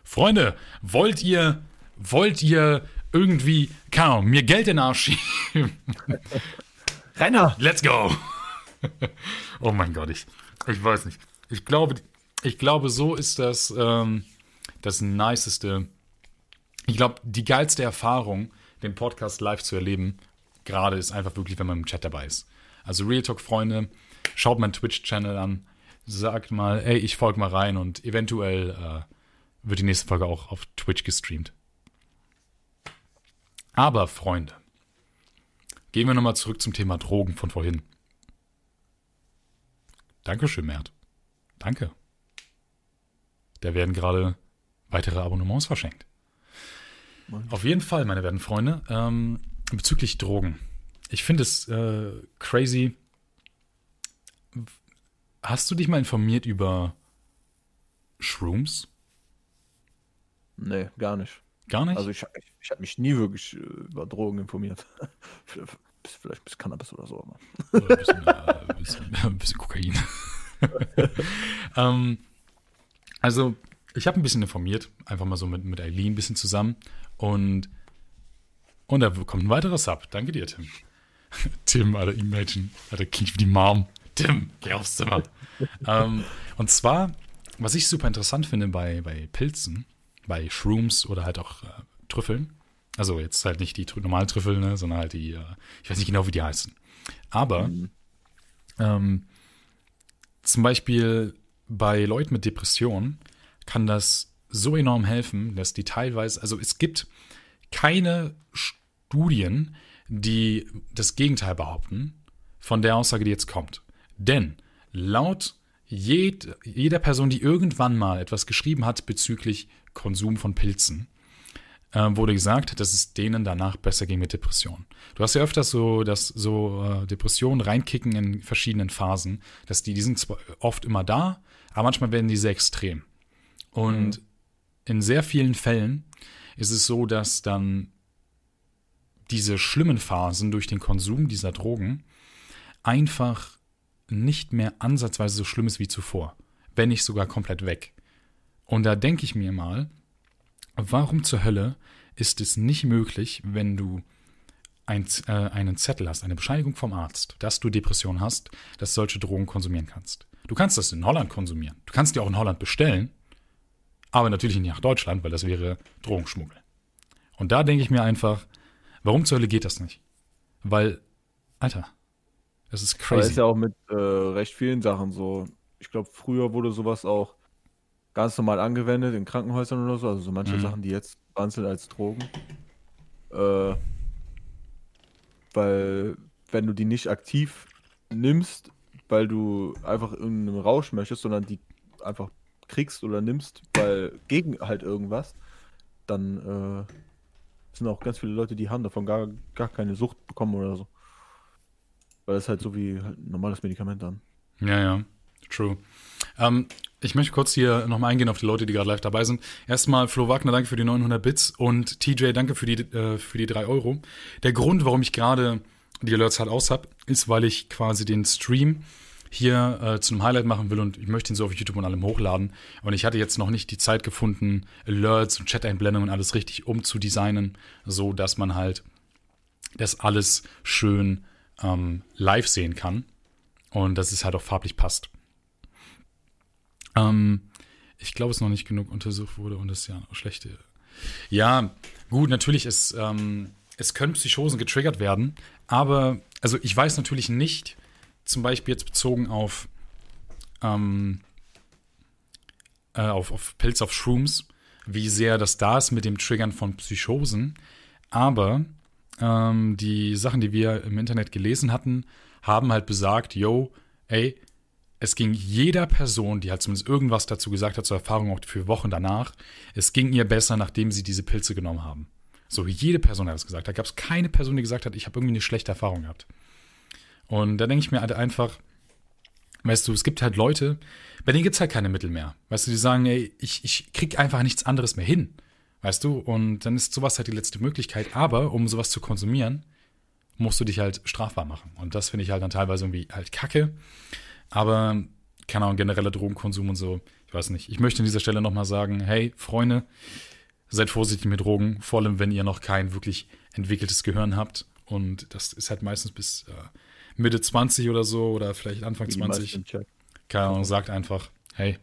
Freunde, wollt ihr, wollt ihr irgendwie, keine Ahnung, mir Geld in den Arsch schieben? Renner! Let's go! oh mein Gott, ich, ich weiß nicht. Ich glaube, ich glaube, so ist das ähm, das Niceste. Ich glaube, die geilste Erfahrung, den Podcast live zu erleben, gerade ist einfach wirklich, wenn man im Chat dabei ist. Also Real Talk, Freunde, schaut meinen Twitch-Channel an sagt mal, ey, ich folge mal rein und eventuell äh, wird die nächste Folge auch auf Twitch gestreamt. Aber, Freunde, gehen wir nochmal zurück zum Thema Drogen von vorhin. Dankeschön, Mert. Danke. Da werden gerade weitere Abonnements verschenkt. Mann. Auf jeden Fall, meine werten Freunde, ähm, bezüglich Drogen. Ich finde es äh, crazy, Hast du dich mal informiert über Shrooms? Nee, gar nicht. Gar nicht? Also ich, ich, ich habe mich nie wirklich äh, über Drogen informiert. Vielleicht bis Cannabis oder so. Oder ein bisschen, äh, bisschen, bisschen Kokain. ähm, also ich habe ein bisschen informiert, einfach mal so mit, mit Eileen ein bisschen zusammen. Und, und da kommt ein weiterer Sub. Danke dir, Tim. Tim, Alter, Imagine. Alter, klingt wie die Mom. Tim, geh aufs Zimmer. ähm, und zwar, was ich super interessant finde bei, bei Pilzen, bei Shrooms oder halt auch äh, Trüffeln, also jetzt halt nicht die normalen Trüffel, ne, sondern halt die, äh, ich weiß nicht genau, wie die heißen. Aber mhm. ähm, zum Beispiel bei Leuten mit Depressionen kann das so enorm helfen, dass die teilweise, also es gibt keine Studien, die das Gegenteil behaupten von der Aussage, die jetzt kommt. Denn laut jed, jeder Person, die irgendwann mal etwas geschrieben hat bezüglich Konsum von Pilzen, äh, wurde gesagt, dass es denen danach besser ging mit Depressionen. Du hast ja öfters so, dass so äh, Depressionen reinkicken in verschiedenen Phasen, dass die, die sind zwar oft immer da, aber manchmal werden die sehr extrem. Und mhm. in sehr vielen Fällen ist es so, dass dann diese schlimmen Phasen durch den Konsum dieser Drogen einfach nicht mehr ansatzweise so schlimm ist wie zuvor, wenn nicht sogar komplett weg. Und da denke ich mir mal, warum zur Hölle ist es nicht möglich, wenn du ein, äh, einen Zettel hast, eine Bescheinigung vom Arzt, dass du Depression hast, dass du solche Drogen konsumieren kannst. Du kannst das in Holland konsumieren. Du kannst die auch in Holland bestellen, aber natürlich nicht nach Deutschland, weil das wäre Drogenschmuggel. Und da denke ich mir einfach, warum zur Hölle geht das nicht? Weil, Alter, das ist crazy. Das ist ja auch mit äh, recht vielen Sachen so. Ich glaube, früher wurde sowas auch ganz normal angewendet in Krankenhäusern oder so. Also so manche mhm. Sachen, die jetzt sind als Drogen. Äh, weil, wenn du die nicht aktiv nimmst, weil du einfach in einem Rausch möchtest, sondern die einfach kriegst oder nimmst, weil gegen halt irgendwas, dann äh, sind auch ganz viele Leute, die haben davon gar, gar keine Sucht bekommen oder so. Weil das halt so wie halt ein normales Medikament dann. Ja, ja, true. Ähm, ich möchte kurz hier nochmal eingehen auf die Leute, die gerade live dabei sind. Erstmal, Flo Wagner, danke für die 900 Bits und TJ, danke für die, äh, für die 3 Euro. Der Grund, warum ich gerade die Alerts halt aus habe, ist, weil ich quasi den Stream hier äh, zu einem Highlight machen will und ich möchte ihn so auf YouTube und allem hochladen. Und ich hatte jetzt noch nicht die Zeit gefunden, Alerts und Chat-Einblendungen und alles richtig umzudesignen, so dass man halt das alles schön ähm, live sehen kann und dass es halt auch farblich passt. Ähm, ich glaube, es noch nicht genug untersucht wurde und es ja auch schlechte. Ja, gut, natürlich ist, ähm, es können Psychosen getriggert werden, aber also ich weiß natürlich nicht, zum Beispiel jetzt bezogen auf, ähm, äh, auf, auf Pilz auf Shrooms, wie sehr das da ist mit dem Triggern von Psychosen. Aber ähm, die Sachen, die wir im Internet gelesen hatten, haben halt besagt, yo, ey, es ging jeder Person, die halt zumindest irgendwas dazu gesagt hat, zur Erfahrung auch für Wochen danach, es ging ihr besser, nachdem sie diese Pilze genommen haben. So, jede Person hat es gesagt. Da gab es keine Person, die gesagt hat, ich habe irgendwie eine schlechte Erfahrung gehabt. Und da denke ich mir halt einfach, weißt du, es gibt halt Leute, bei denen gibt es halt keine Mittel mehr. Weißt du, die sagen, ey, ich, ich krieg einfach nichts anderes mehr hin. Weißt du, und dann ist sowas halt die letzte Möglichkeit. Aber um sowas zu konsumieren, musst du dich halt strafbar machen. Und das finde ich halt dann teilweise irgendwie halt kacke. Aber, keine Ahnung, genereller Drogenkonsum und so, ich weiß nicht. Ich möchte an dieser Stelle nochmal sagen, hey, Freunde, seid vorsichtig mit Drogen, vor allem wenn ihr noch kein wirklich entwickeltes Gehirn habt. Und das ist halt meistens bis äh, Mitte 20 oder so oder vielleicht Anfang 20. Keine Ahnung, sagt einfach, hey,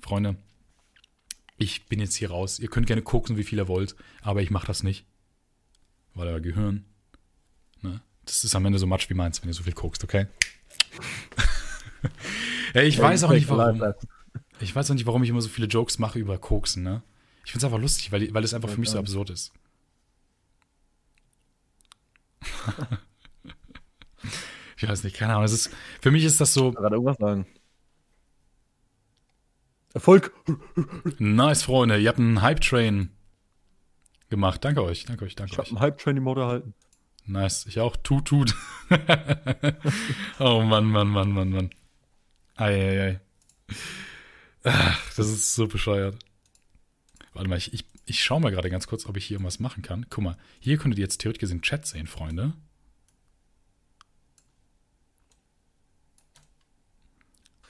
Freunde, ich bin jetzt hier raus. Ihr könnt gerne gucken, wie viel ihr wollt, aber ich mache das nicht. Weil euer Gehirn, ne, das ist am Ende so much wie meins, wenn ihr so viel guckst, okay? hey, ich ja, weiß auch nicht, warum. Ich weiß auch nicht, warum ich immer so viele Jokes mache über Koksen, ne? Ich finde es einfach lustig, weil, weil es einfach für mich so absurd ist. Ich weiß nicht, keine Ahnung. Es ist, für mich ist das so. Ich gerade irgendwas sagen. Erfolg! Nice, Freunde. Ihr habt einen Hype-Train gemacht. Danke euch, danke euch, danke ich euch. Ich habe einen Hype-Train-Emote erhalten. Nice. Ich auch. Tut, tut. oh Mann, Mann, Mann, Mann, Mann. Eieiei. Ach, das ist so bescheuert. Warte mal, ich, ich, ich schaue mal gerade ganz kurz, ob ich hier irgendwas machen kann. Guck mal, hier könntet ihr jetzt theoretisch gesehen Chat sehen, Freunde.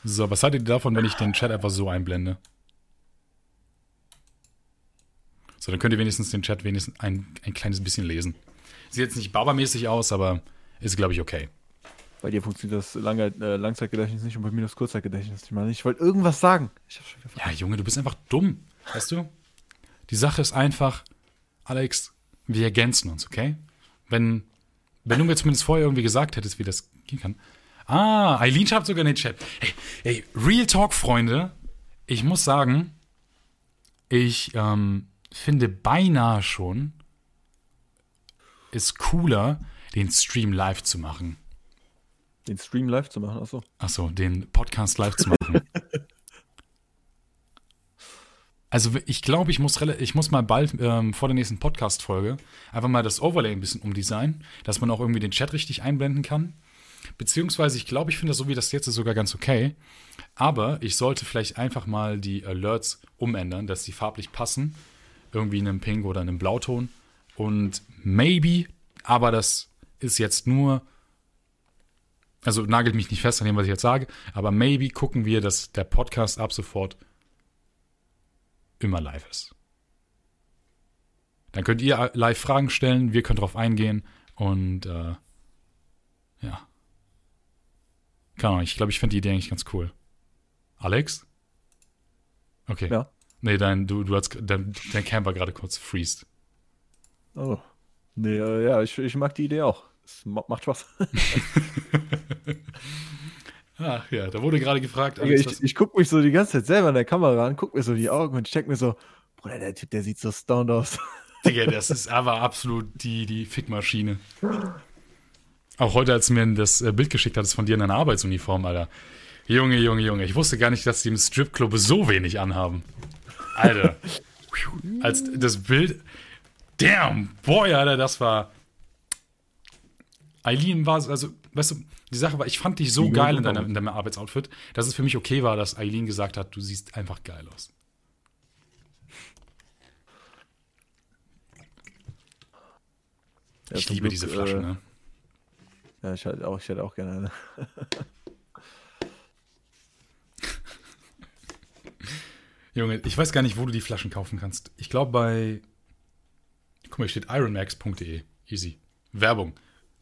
So, was haltet ihr davon, wenn ich den Chat einfach so einblende? So, dann könnt ihr wenigstens den Chat wenigstens ein, ein kleines bisschen lesen. Sieht jetzt nicht barbermäßig aus, aber ist, glaube ich, okay. Bei dir funktioniert das lange, äh, Langzeitgedächtnis nicht und bei mir das Kurzzeitgedächtnis. Ich meine, ich wollte irgendwas sagen. ja, Junge, du bist einfach dumm. Weißt du? Die Sache ist einfach, Alex, wir ergänzen uns, okay? Wenn, wenn du mir zumindest vorher irgendwie gesagt hättest, wie das gehen kann. Ah, Eileen schreibt sogar in den Chat. Hey, hey, Real Talk, Freunde. Ich muss sagen, ich ähm, finde beinahe schon, ist cooler, den Stream live zu machen. Den Stream live zu machen, achso. Achso, den Podcast live zu machen. also ich glaube, ich muss, ich muss mal bald ähm, vor der nächsten Podcast-Folge einfach mal das Overlay ein bisschen umdesignen, dass man auch irgendwie den Chat richtig einblenden kann. Beziehungsweise, ich glaube, ich finde das so wie das jetzt ist sogar ganz okay. Aber ich sollte vielleicht einfach mal die Alerts umändern, dass die farblich passen. Irgendwie in einem Pink oder in einem Blauton. Und maybe, aber das ist jetzt nur also nagelt mich nicht fest an dem, was ich jetzt sage, aber maybe gucken wir, dass der Podcast ab sofort immer live ist. Dann könnt ihr live Fragen stellen, wir können darauf eingehen und äh, ja. Keine Ahnung, ich glaube, ich finde die Idee eigentlich ganz cool. Alex? Okay. Ja. Nee, dein, du, du hast, dein, dein Camper gerade kurz freezed. Oh. Nee, äh, ja, ich, ich mag die Idee auch. Es macht Spaß. Ach ja, da wurde gerade gefragt. Alex, ich, ich gucke mich so die ganze Zeit selber in der Kamera an, gucke mir so die Augen und check mir so, Bruder, der Typ, der sieht so stoned aus. Digga, das ist aber absolut die, die Fickmaschine. Auch heute, als du mir das äh, Bild geschickt hattest von dir in deiner Arbeitsuniform, Alter. Junge, Junge, Junge. Ich wusste gar nicht, dass die im Stripclub so wenig anhaben. Alter. als das Bild. Damn, boy, Alter, das war. Eileen war, also, weißt du, die Sache war, ich fand dich so geil in deinem, in deinem Arbeitsoutfit, dass es für mich okay war, dass Eileen gesagt hat, du siehst einfach geil aus. Ich liebe diese Flasche, äh, ne? Ja, ich hätte auch, ich hätte auch gerne eine. Junge, ich weiß gar nicht, wo du die Flaschen kaufen kannst. Ich glaube bei. Guck mal, hier steht ironmax.de. Easy. Werbung.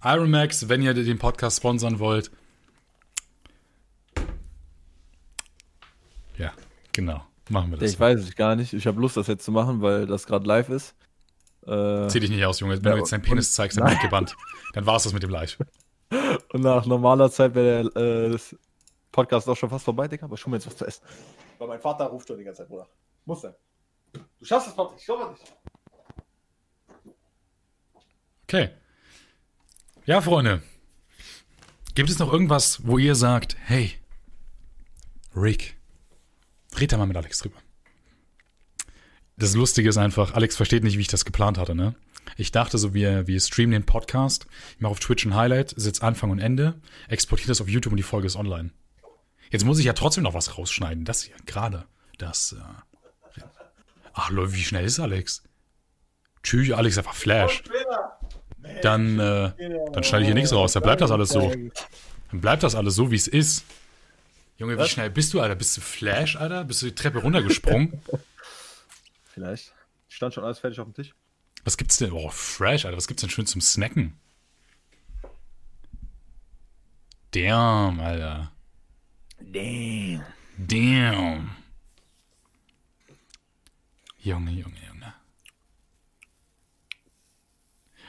Ironmax, wenn ihr den Podcast sponsern wollt. Ja, genau. Machen wir das. Ich mal. weiß es gar nicht. Ich habe Lust, das jetzt zu machen, weil das gerade live ist. Äh, Zieh dich nicht aus, Junge. Wenn ja, du jetzt deinen Penis zeigst, dann bin ich gebannt. Dann war es das mit dem Live. Und nach normaler Zeit wäre der äh, Podcast auch schon fast vorbei, Digga. Aber schon mir jetzt was zu essen. Weil mein Vater ruft schon die ganze Zeit, Bruder. Muss denn. Du schaffst es, Patrick. Ich glaube nicht. Okay. Ja, Freunde. Gibt es noch irgendwas, wo ihr sagt, hey, Rick, red da mal mit Alex drüber. Das Lustige ist einfach, Alex versteht nicht, wie ich das geplant hatte, ne? Ich dachte so, wir, wir streamen den Podcast, ich mache auf Twitch ein Highlight, sitze Anfang und Ende, exportiere das auf YouTube und die Folge ist online. Jetzt muss ich ja trotzdem noch was rausschneiden. Das hier, gerade. Das. Äh, ach, Leute, wie schnell ist Alex? Tschüss, Alex, einfach Flash dann, äh, dann schneide ich hier nichts raus. Dann bleibt das alles so. Dann bleibt das alles so, wie es ist. Junge, wie schnell bist du, Alter? Bist du Flash, Alter? Bist du die Treppe runtergesprungen? Vielleicht. Stand schon alles fertig auf dem Tisch. Was gibt's denn? Oh, fresh, Alter. Was gibt's denn schön zum Snacken? Damn, Alter. Damn. Damn. Junge, Junge, Junge.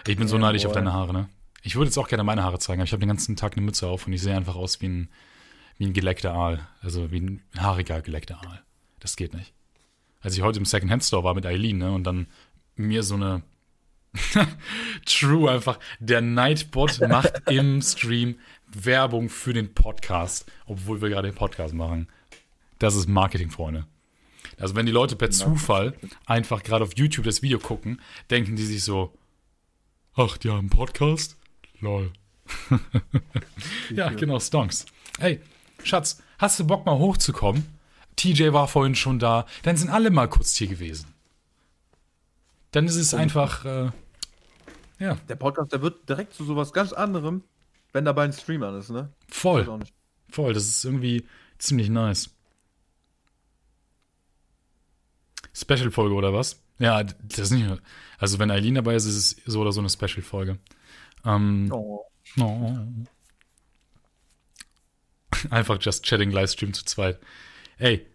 Ich bin so ja, neidisch boy. auf deine Haare, ne? Ich würde jetzt auch gerne meine Haare zeigen, aber ich habe den ganzen Tag eine Mütze auf und ich sehe einfach aus wie ein, wie ein geleckter Aal. Also wie ein haariger geleckter Aal. Das geht nicht. Als ich heute im Secondhand-Store war mit Eileen, ne, und dann mir so eine True einfach. Der Nightbot macht im Stream Werbung für den Podcast, obwohl wir gerade den Podcast machen. Das ist Marketing, Freunde. Also wenn die Leute per Zufall einfach gerade auf YouTube das Video gucken, denken die sich so, Ach, die haben einen Podcast? Lol. ja, genau, Stonks. Hey, Schatz, hast du Bock mal hochzukommen? TJ war vorhin schon da. Dann sind alle mal kurz hier gewesen. Dann ist es einfach, äh, ja. Der Podcast, der wird direkt zu sowas ganz anderem, wenn dabei ein Stream an ist, ne? Voll. Voll, das ist irgendwie ziemlich nice. Special-Folge oder was? Ja, das ist nicht. Also, wenn Eileen dabei ist, ist es so oder so eine Special-Folge. Ähm, oh. oh. Einfach Just Chatting Livestream zu zweit. Ey,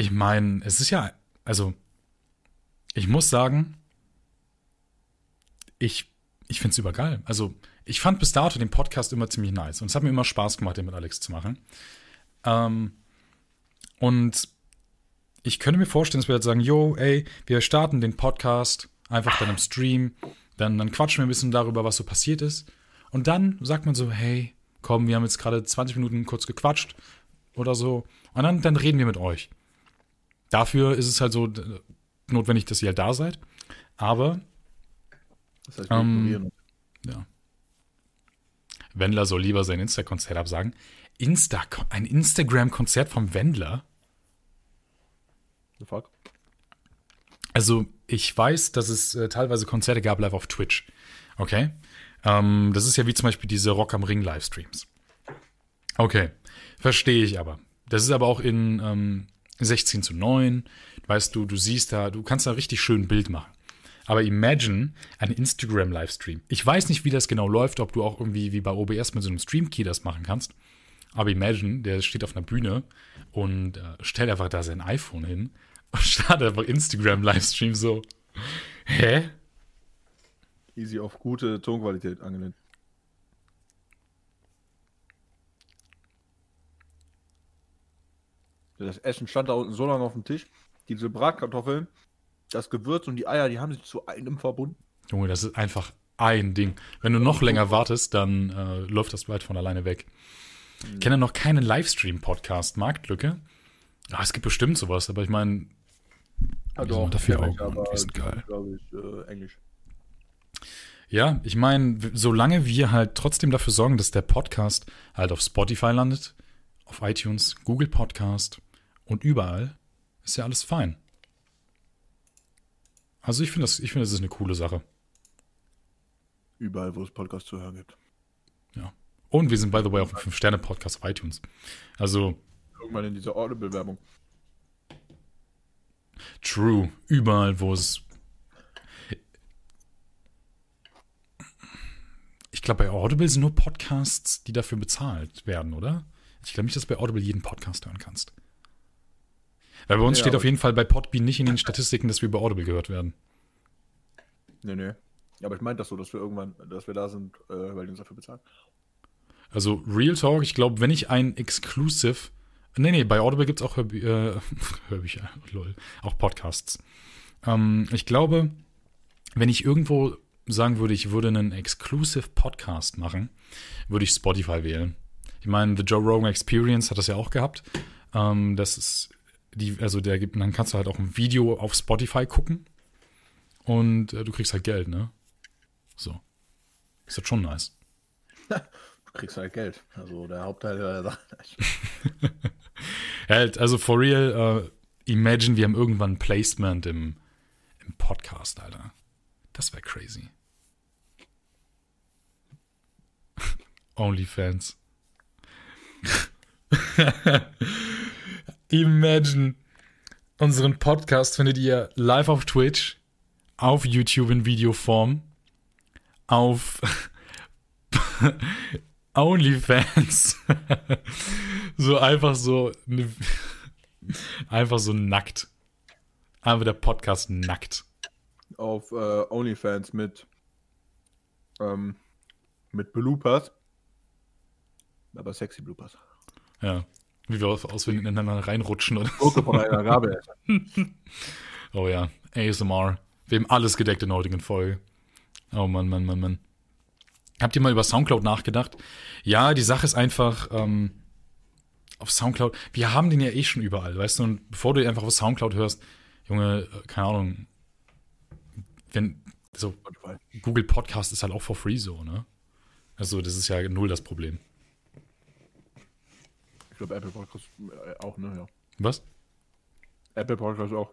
ich meine, es ist ja, also, ich muss sagen, ich, ich finde es übergeil. Also, ich fand bis dato den Podcast immer ziemlich nice und es hat mir immer Spaß gemacht, den mit Alex zu machen. Ähm, und ich könnte mir vorstellen, dass wir jetzt sagen, yo, ey, wir starten den Podcast einfach dann im Stream, dann, dann quatschen wir ein bisschen darüber, was so passiert ist. Und dann sagt man so, hey, komm, wir haben jetzt gerade 20 Minuten kurz gequatscht oder so. Und dann, dann reden wir mit euch. Dafür ist es halt so notwendig, dass ihr halt da seid. Aber. Das heißt, ähm, ja. Wendler soll lieber sein Insta-Konzert absagen. Insta, ein Instagram-Konzert vom Wendler? The fuck? Also, ich weiß, dass es äh, teilweise Konzerte gab live auf Twitch. Okay? Ähm, das ist ja wie zum Beispiel diese Rock am Ring Livestreams. Okay, verstehe ich aber. Das ist aber auch in ähm, 16 zu 9. Weißt du, du siehst da, du kannst da richtig schön ein Bild machen. Aber imagine ein Instagram-Livestream. Ich weiß nicht, wie das genau läuft, ob du auch irgendwie wie bei OBS mit so einem Stream-Key das machen kannst. Aber imagine, der steht auf einer Bühne und äh, stellt einfach da sein iPhone hin und startet einfach Instagram-Livestream so. Hä? Easy auf gute Tonqualität angelehnt. Das Essen stand da unten so lange auf dem Tisch. Diese Bratkartoffeln, das Gewürz und die Eier, die haben sich zu einem verbunden. Junge, das ist einfach ein Ding. Wenn du noch länger wartest, dann äh, läuft das bald von alleine weg. Mhm. Ich kenne noch keinen Livestream-Podcast, Marktlücke. Ah, es gibt bestimmt sowas, aber ich meine, ja, doch, dafür auch. Die sind geil. ich, äh, Englisch. Ja, ich meine, solange wir halt trotzdem dafür sorgen, dass der Podcast halt auf Spotify landet, auf iTunes, Google Podcast und überall, ist ja alles fein. Also ich finde das, ich finde, das ist eine coole Sache. Überall, wo es Podcasts zu hören gibt. Ja. Und wir sind, by the way, auf einem 5-Sterne-Podcast auf iTunes. Also. Irgendwann in dieser Audible-Werbung. True. Überall, wo es Ich glaube, bei Audible sind nur Podcasts, die dafür bezahlt werden, oder? Ich glaube nicht, dass du bei Audible jeden Podcast hören kannst. Weil bei uns ja, steht auf jeden Fall bei Podbean nicht in den Statistiken, dass wir bei Audible gehört werden. Nee, nee. Aber ich meinte das so, dass wir irgendwann, dass wir da sind, äh, weil die uns dafür bezahlen. Also Real Talk, ich glaube, wenn ich ein Exclusive. Nee, nee, bei Audible gibt es auch Hörbü äh, Hörbücher, lol, auch Podcasts. Ähm, ich glaube, wenn ich irgendwo sagen würde, ich würde einen Exclusive Podcast machen, würde ich Spotify wählen. Ich meine, The Joe Rogan Experience hat das ja auch gehabt. Ähm, das ist die, also der gibt, dann kannst du halt auch ein Video auf Spotify gucken und äh, du kriegst halt Geld, ne? So. Ist das schon nice. du kriegst halt Geld. Also der Hauptteil der Sache. halt, also for real, äh, imagine, wir haben irgendwann ein Placement im, im Podcast, Alter. Das wäre crazy. OnlyFans. Imagine. Unseren Podcast findet ihr live auf Twitch, auf YouTube in Videoform, auf OnlyFans. so einfach so ne, einfach so nackt. Einfach der Podcast nackt. Auf äh, OnlyFans mit ähm, mit Bloopers. Aber sexy Bloopers. Ja. Wie wir auswendig ineinander reinrutschen. Oder? von einer Gabel. oh ja. ASMR. Wir haben alles gedeckt in der heutigen Folge. Oh Mann, Mann, Mann, Mann. Habt ihr mal über Soundcloud nachgedacht? Ja, die Sache ist einfach, ähm, auf Soundcloud, wir haben den ja eh schon überall, weißt du, und bevor du einfach auf Soundcloud hörst, Junge, äh, keine Ahnung, wenn, so, Google Podcast ist halt auch for free so, ne? Also, das ist ja null das Problem glaube, Apple Podcast äh, auch, ne? Ja. Was? Apple Podcast auch.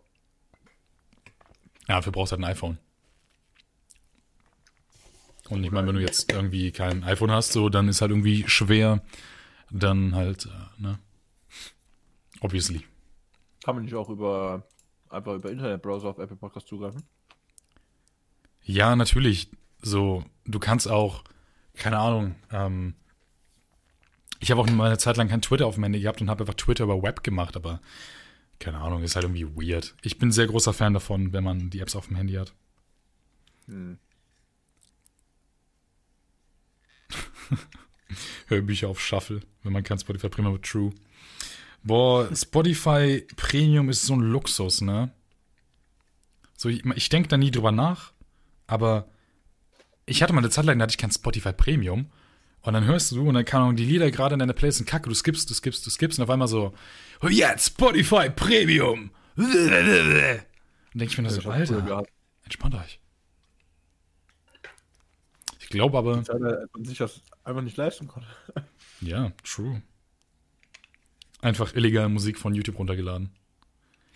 Ja, dafür brauchst du halt ein iPhone. Und ich meine, wenn du jetzt irgendwie kein iPhone hast, so, dann ist halt irgendwie schwer, dann halt, äh, ne? Obviously. Kann man nicht auch über einfach über Internetbrowser auf Apple Podcast zugreifen? Ja, natürlich. So, du kannst auch, keine Ahnung, ähm, ich habe auch mal eine Zeit lang kein Twitter auf dem Handy gehabt und habe einfach Twitter über Web gemacht, aber keine Ahnung, ist halt irgendwie weird. Ich bin ein sehr großer Fan davon, wenn man die Apps auf dem Handy hat. Hm. Hörbücher auf Shuffle, wenn man kein Spotify Premium mit True. Boah, Spotify Premium ist so ein Luxus, ne? So, ich, ich denke da nie drüber nach, aber ich hatte mal eine Zeit lang, da hatte ich kein Spotify Premium. Und dann hörst du, und dann kann die Lieder gerade in deiner Playlist sind kacke, du skippst, du skippst, du skippst, und auf einmal so, oh jetzt Spotify Premium. Und denke ich mir so, Alter, entspannt euch. Ich glaube aber. Die sich das einfach nicht leisten konnte. Ja, true. Einfach illegale Musik von YouTube runtergeladen.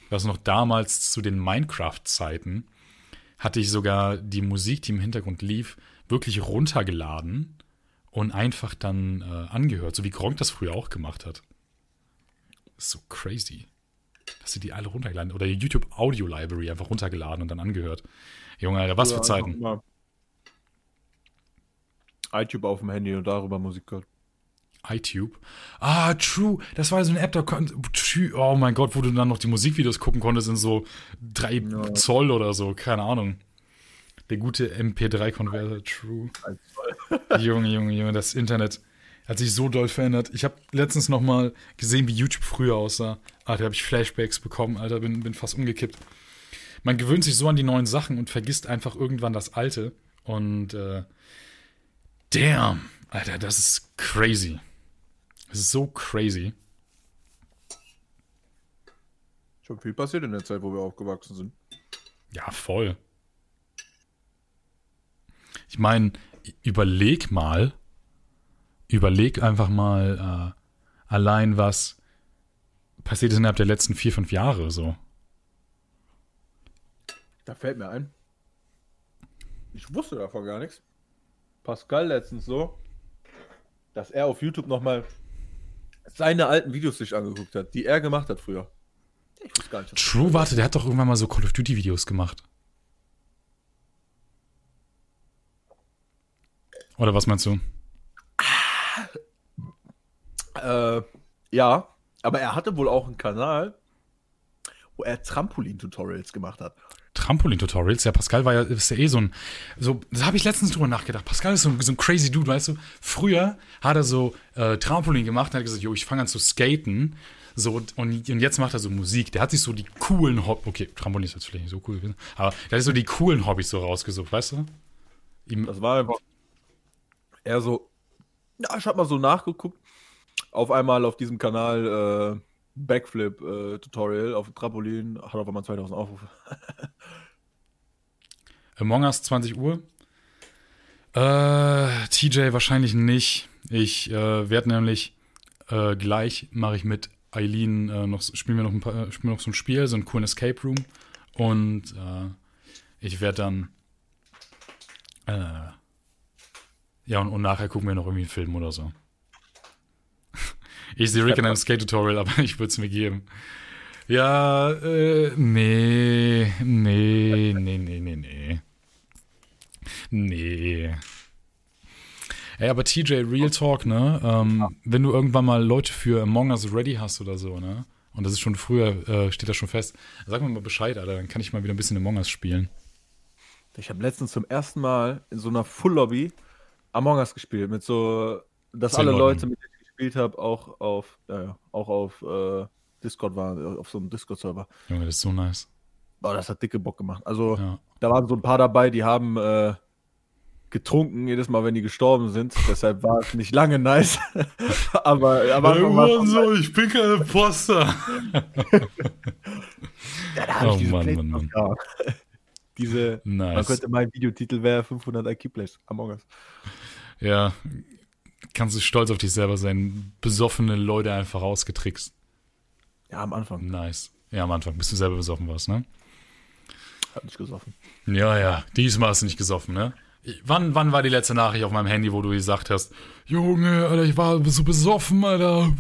Weiß noch, damals zu den Minecraft-Zeiten hatte ich sogar die Musik, die im Hintergrund lief, wirklich runtergeladen und einfach dann äh, angehört, so wie Gronk das früher auch gemacht hat. Ist so crazy. Dass sie die alle runtergeladen oder die YouTube Audio Library einfach runtergeladen und dann angehört. Junge, Alter, was ja, für Zeiten. iTuber auf dem Handy und darüber Musik gehört iTube. Ah, true. Das war so eine App, da konnte. Oh mein Gott, wo du dann noch die Musikvideos gucken konntest in so 3 ja. Zoll oder so. Keine Ahnung. Der gute MP3-Konverter, true. Junge, Junge, Junge, das Internet hat sich so doll verändert. Ich habe letztens noch mal gesehen, wie YouTube früher aussah. Ah, da habe ich Flashbacks bekommen, Alter, bin, bin fast umgekippt. Man gewöhnt sich so an die neuen Sachen und vergisst einfach irgendwann das Alte. Und äh, damn, Alter, das ist crazy. Es ist so crazy. Schon viel passiert in der Zeit, wo wir aufgewachsen sind. Ja, voll. Ich meine, überleg mal, überleg einfach mal äh, allein, was passiert ist innerhalb der letzten vier, fünf Jahre so. Da fällt mir ein. Ich wusste davon gar nichts. Pascal letztens so, dass er auf YouTube nochmal seine alten Videos sich angeguckt hat, die er gemacht hat früher. Ich wusste gar nicht. True, warte, der hat doch irgendwann mal so Call of Duty Videos gemacht. Oder was meinst du? Äh, ja, aber er hatte wohl auch einen Kanal, wo er Trampolin-Tutorials gemacht hat. Trampolin-Tutorials. Ja, Pascal war ja, ist ja eh so ein, so, das habe ich letztens drüber nachgedacht. Pascal ist so, so, ein crazy Dude, weißt du. Früher hat er so äh, Trampolin gemacht und hat gesagt, jo, ich fange an zu skaten. So, und, und jetzt macht er so Musik. Der hat sich so die coolen Hobbys, okay, Trampolin ist jetzt vielleicht nicht so cool gewesen, aber der hat sich so die coolen Hobbys so rausgesucht, weißt du? Ihm, das war einfach eher so, ja, ich habe mal so nachgeguckt. Auf einmal auf diesem Kanal, äh, Backflip-Tutorial äh, auf Trampolin hat auf einmal 2000 Aufrufe. Among Us 20 Uhr? Äh, TJ wahrscheinlich nicht. Ich äh, werde nämlich äh, gleich mache ich mit Eileen äh, noch spielen wir noch ein paar, spielen noch so ein Spiel, so ein coolen Escape Room und ich werde dann ja und, und nachher gucken wir noch irgendwie einen Film oder so. Ich sehe Rick in einem Skate-Tutorial, aber ich würde es mir geben. Ja, äh, nee, nee, nee, nee, nee, nee. Nee. Ey, aber TJ, Real Talk, ne? Ähm, wenn du irgendwann mal Leute für Among Us ready hast oder so, ne? Und das ist schon früher, äh, steht das schon fest. Sag mir mal Bescheid, Alter, dann kann ich mal wieder ein bisschen Among Us spielen. Ich habe letztens zum ersten Mal in so einer Full Lobby Among Us gespielt, mit so, dass alle Leute, mit denen gespielt habe, auch auf, ja, auch auf äh, Discord war, auf so einem Discord-Server. Junge, das ist so nice. Boah, das hat dicke Bock gemacht. Also, ja. da waren so ein paar dabei, die haben äh, getrunken, jedes Mal, wenn die gestorben sind. Deshalb war es nicht lange nice. aber aber Irgendwann so, ich bin kein Imposter. ja, da oh, ich diese Mann, Mann, Mann. Diese, nice. man könnte mein Videotitel wäre 500 IQ Plays Among Us. Ja, kannst du stolz auf dich selber sein. Besoffene Leute einfach ausgetrickst. Ja, am Anfang. Nice. Ja, am Anfang, bis du selber besoffen warst, ne? Hab nicht gesoffen. Ja, ja, diesmal hast du nicht gesoffen, ne? Wann, wann war die letzte Nachricht auf meinem Handy, wo du gesagt hast, Junge, Alter, ich war so besoffen, Alter.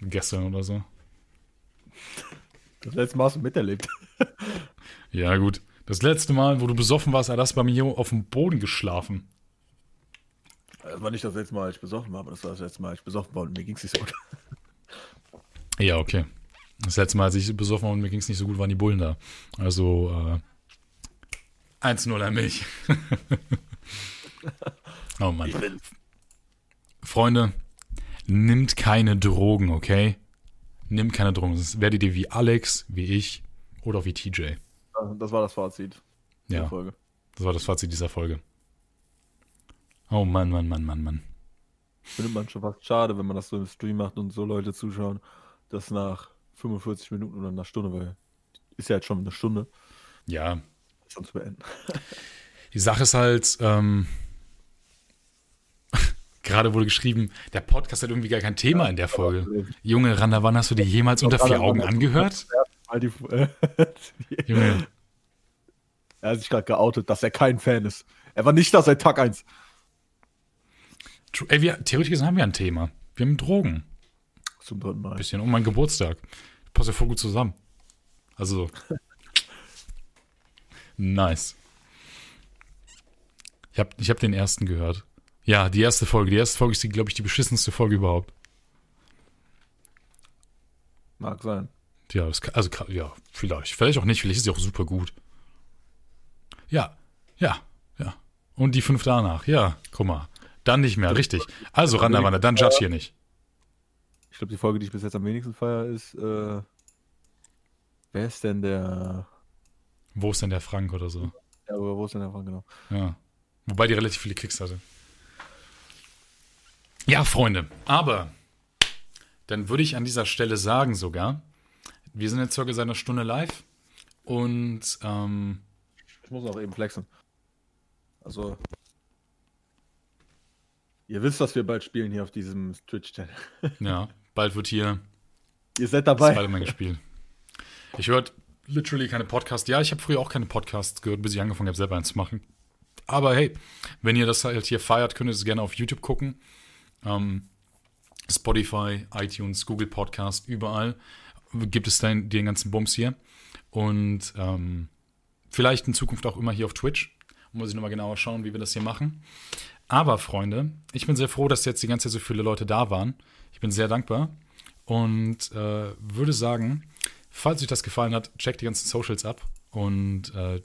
Gestern oder so. Das letzte Mal hast du miterlebt. ja, gut. Das letzte Mal, wo du besoffen warst, hat das bei mir auf dem Boden geschlafen. Das war nicht das letzte Mal, als ich besoffen war, aber das war das letzte Mal, als ich besoffen war und mir ging es nicht so gut. Ja, okay. Das letzte Mal, als ich besoffen war und mir ging es nicht so gut, waren die Bullen da. Also, äh, 1-0 an mich. oh Mann. Freunde, nimmt keine Drogen, okay? Nimmt keine Drogen. Sonst werdet ihr wie Alex, wie ich oder wie TJ. Das war das Fazit. Ja. Folge. Das war das Fazit dieser Folge. Oh Mann, Mann, Mann, Mann, Mann. Findet man schon fast schade, wenn man das so im Stream macht und so Leute zuschauen, dass nach 45 Minuten oder einer Stunde, weil ist ja jetzt schon eine Stunde. Ja. Schon zu beenden. Die Sache ist halt, ähm, gerade wurde geschrieben, der Podcast hat irgendwie gar kein Thema ja, in der Folge. Junge, Randa, wann hast du dir jemals unter vier Augen angehört? Junge. Er hat sich gerade geoutet, dass er kein Fan ist. Er war nicht da seit Tag 1. Ey, wir, theoretisch gesehen haben wir ein Thema. Wir haben Drogen. Zum dritten Mal. Bisschen um meinen Geburtstag. Passt ja voll gut zusammen. Also. nice. Ich habe ich hab den ersten gehört. Ja, die erste Folge. Die erste Folge ist, glaube ich, die beschissenste Folge überhaupt. Mag sein. Ja, das kann, also ja, vielleicht. Vielleicht auch nicht. Vielleicht ist sie auch super gut. Ja, ja, ja. Und die fünf danach. Ja, guck mal. Dann nicht mehr, richtig. Also, Randawander, dann judge hier nicht. Ich glaube, die Folge, die ich bis jetzt am wenigsten feier, ist, äh, wer ist denn der... Wo ist denn der Frank oder so? Ja, aber wo ist denn der Frank, genau. Ja. Wobei die relativ viele Klicks hatte. Ja, Freunde, aber dann würde ich an dieser Stelle sagen sogar, wir sind jetzt circa seit einer Stunde live und ähm, ich muss auch eben flexen. Also Ihr wisst, dass wir bald spielen hier auf diesem Twitch-Channel. Ja, bald wird hier. Ihr seid dabei. Spider-Man gespielt. Ich höre literally keine Podcasts. Ja, ich habe früher auch keine Podcasts gehört, bis ich angefangen habe, selber eins zu machen. Aber hey, wenn ihr das halt hier feiert, könnt ihr es gerne auf YouTube gucken. Ähm, Spotify, iTunes, Google Podcast, überall gibt es dann den ganzen Bums hier. Und ähm, vielleicht in Zukunft auch immer hier auf Twitch. Muss ich nochmal genauer schauen, wie wir das hier machen. Aber, Freunde, ich bin sehr froh, dass jetzt die ganze Zeit so viele Leute da waren. Ich bin sehr dankbar und äh, würde sagen, falls euch das gefallen hat, checkt die ganzen Socials ab. Und äh,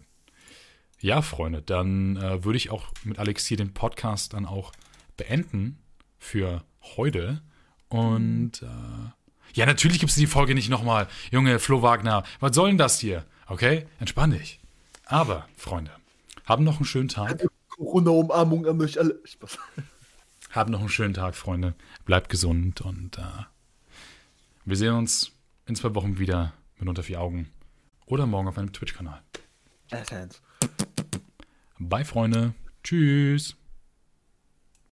ja, Freunde, dann äh, würde ich auch mit Alex hier den Podcast dann auch beenden für heute. Und äh, ja, natürlich gibt es die Folge nicht nochmal. Junge, Flo Wagner, was soll denn das hier? Okay, entspann dich. Aber, Freunde, haben noch einen schönen Tag. Corona-Umarmung an euch alle. Spaß. Habt noch einen schönen Tag, Freunde. Bleibt gesund und äh, wir sehen uns in zwei Wochen wieder mit unter vier Augen oder morgen auf einem Twitch-Kanal. Bye, Freunde. Tschüss.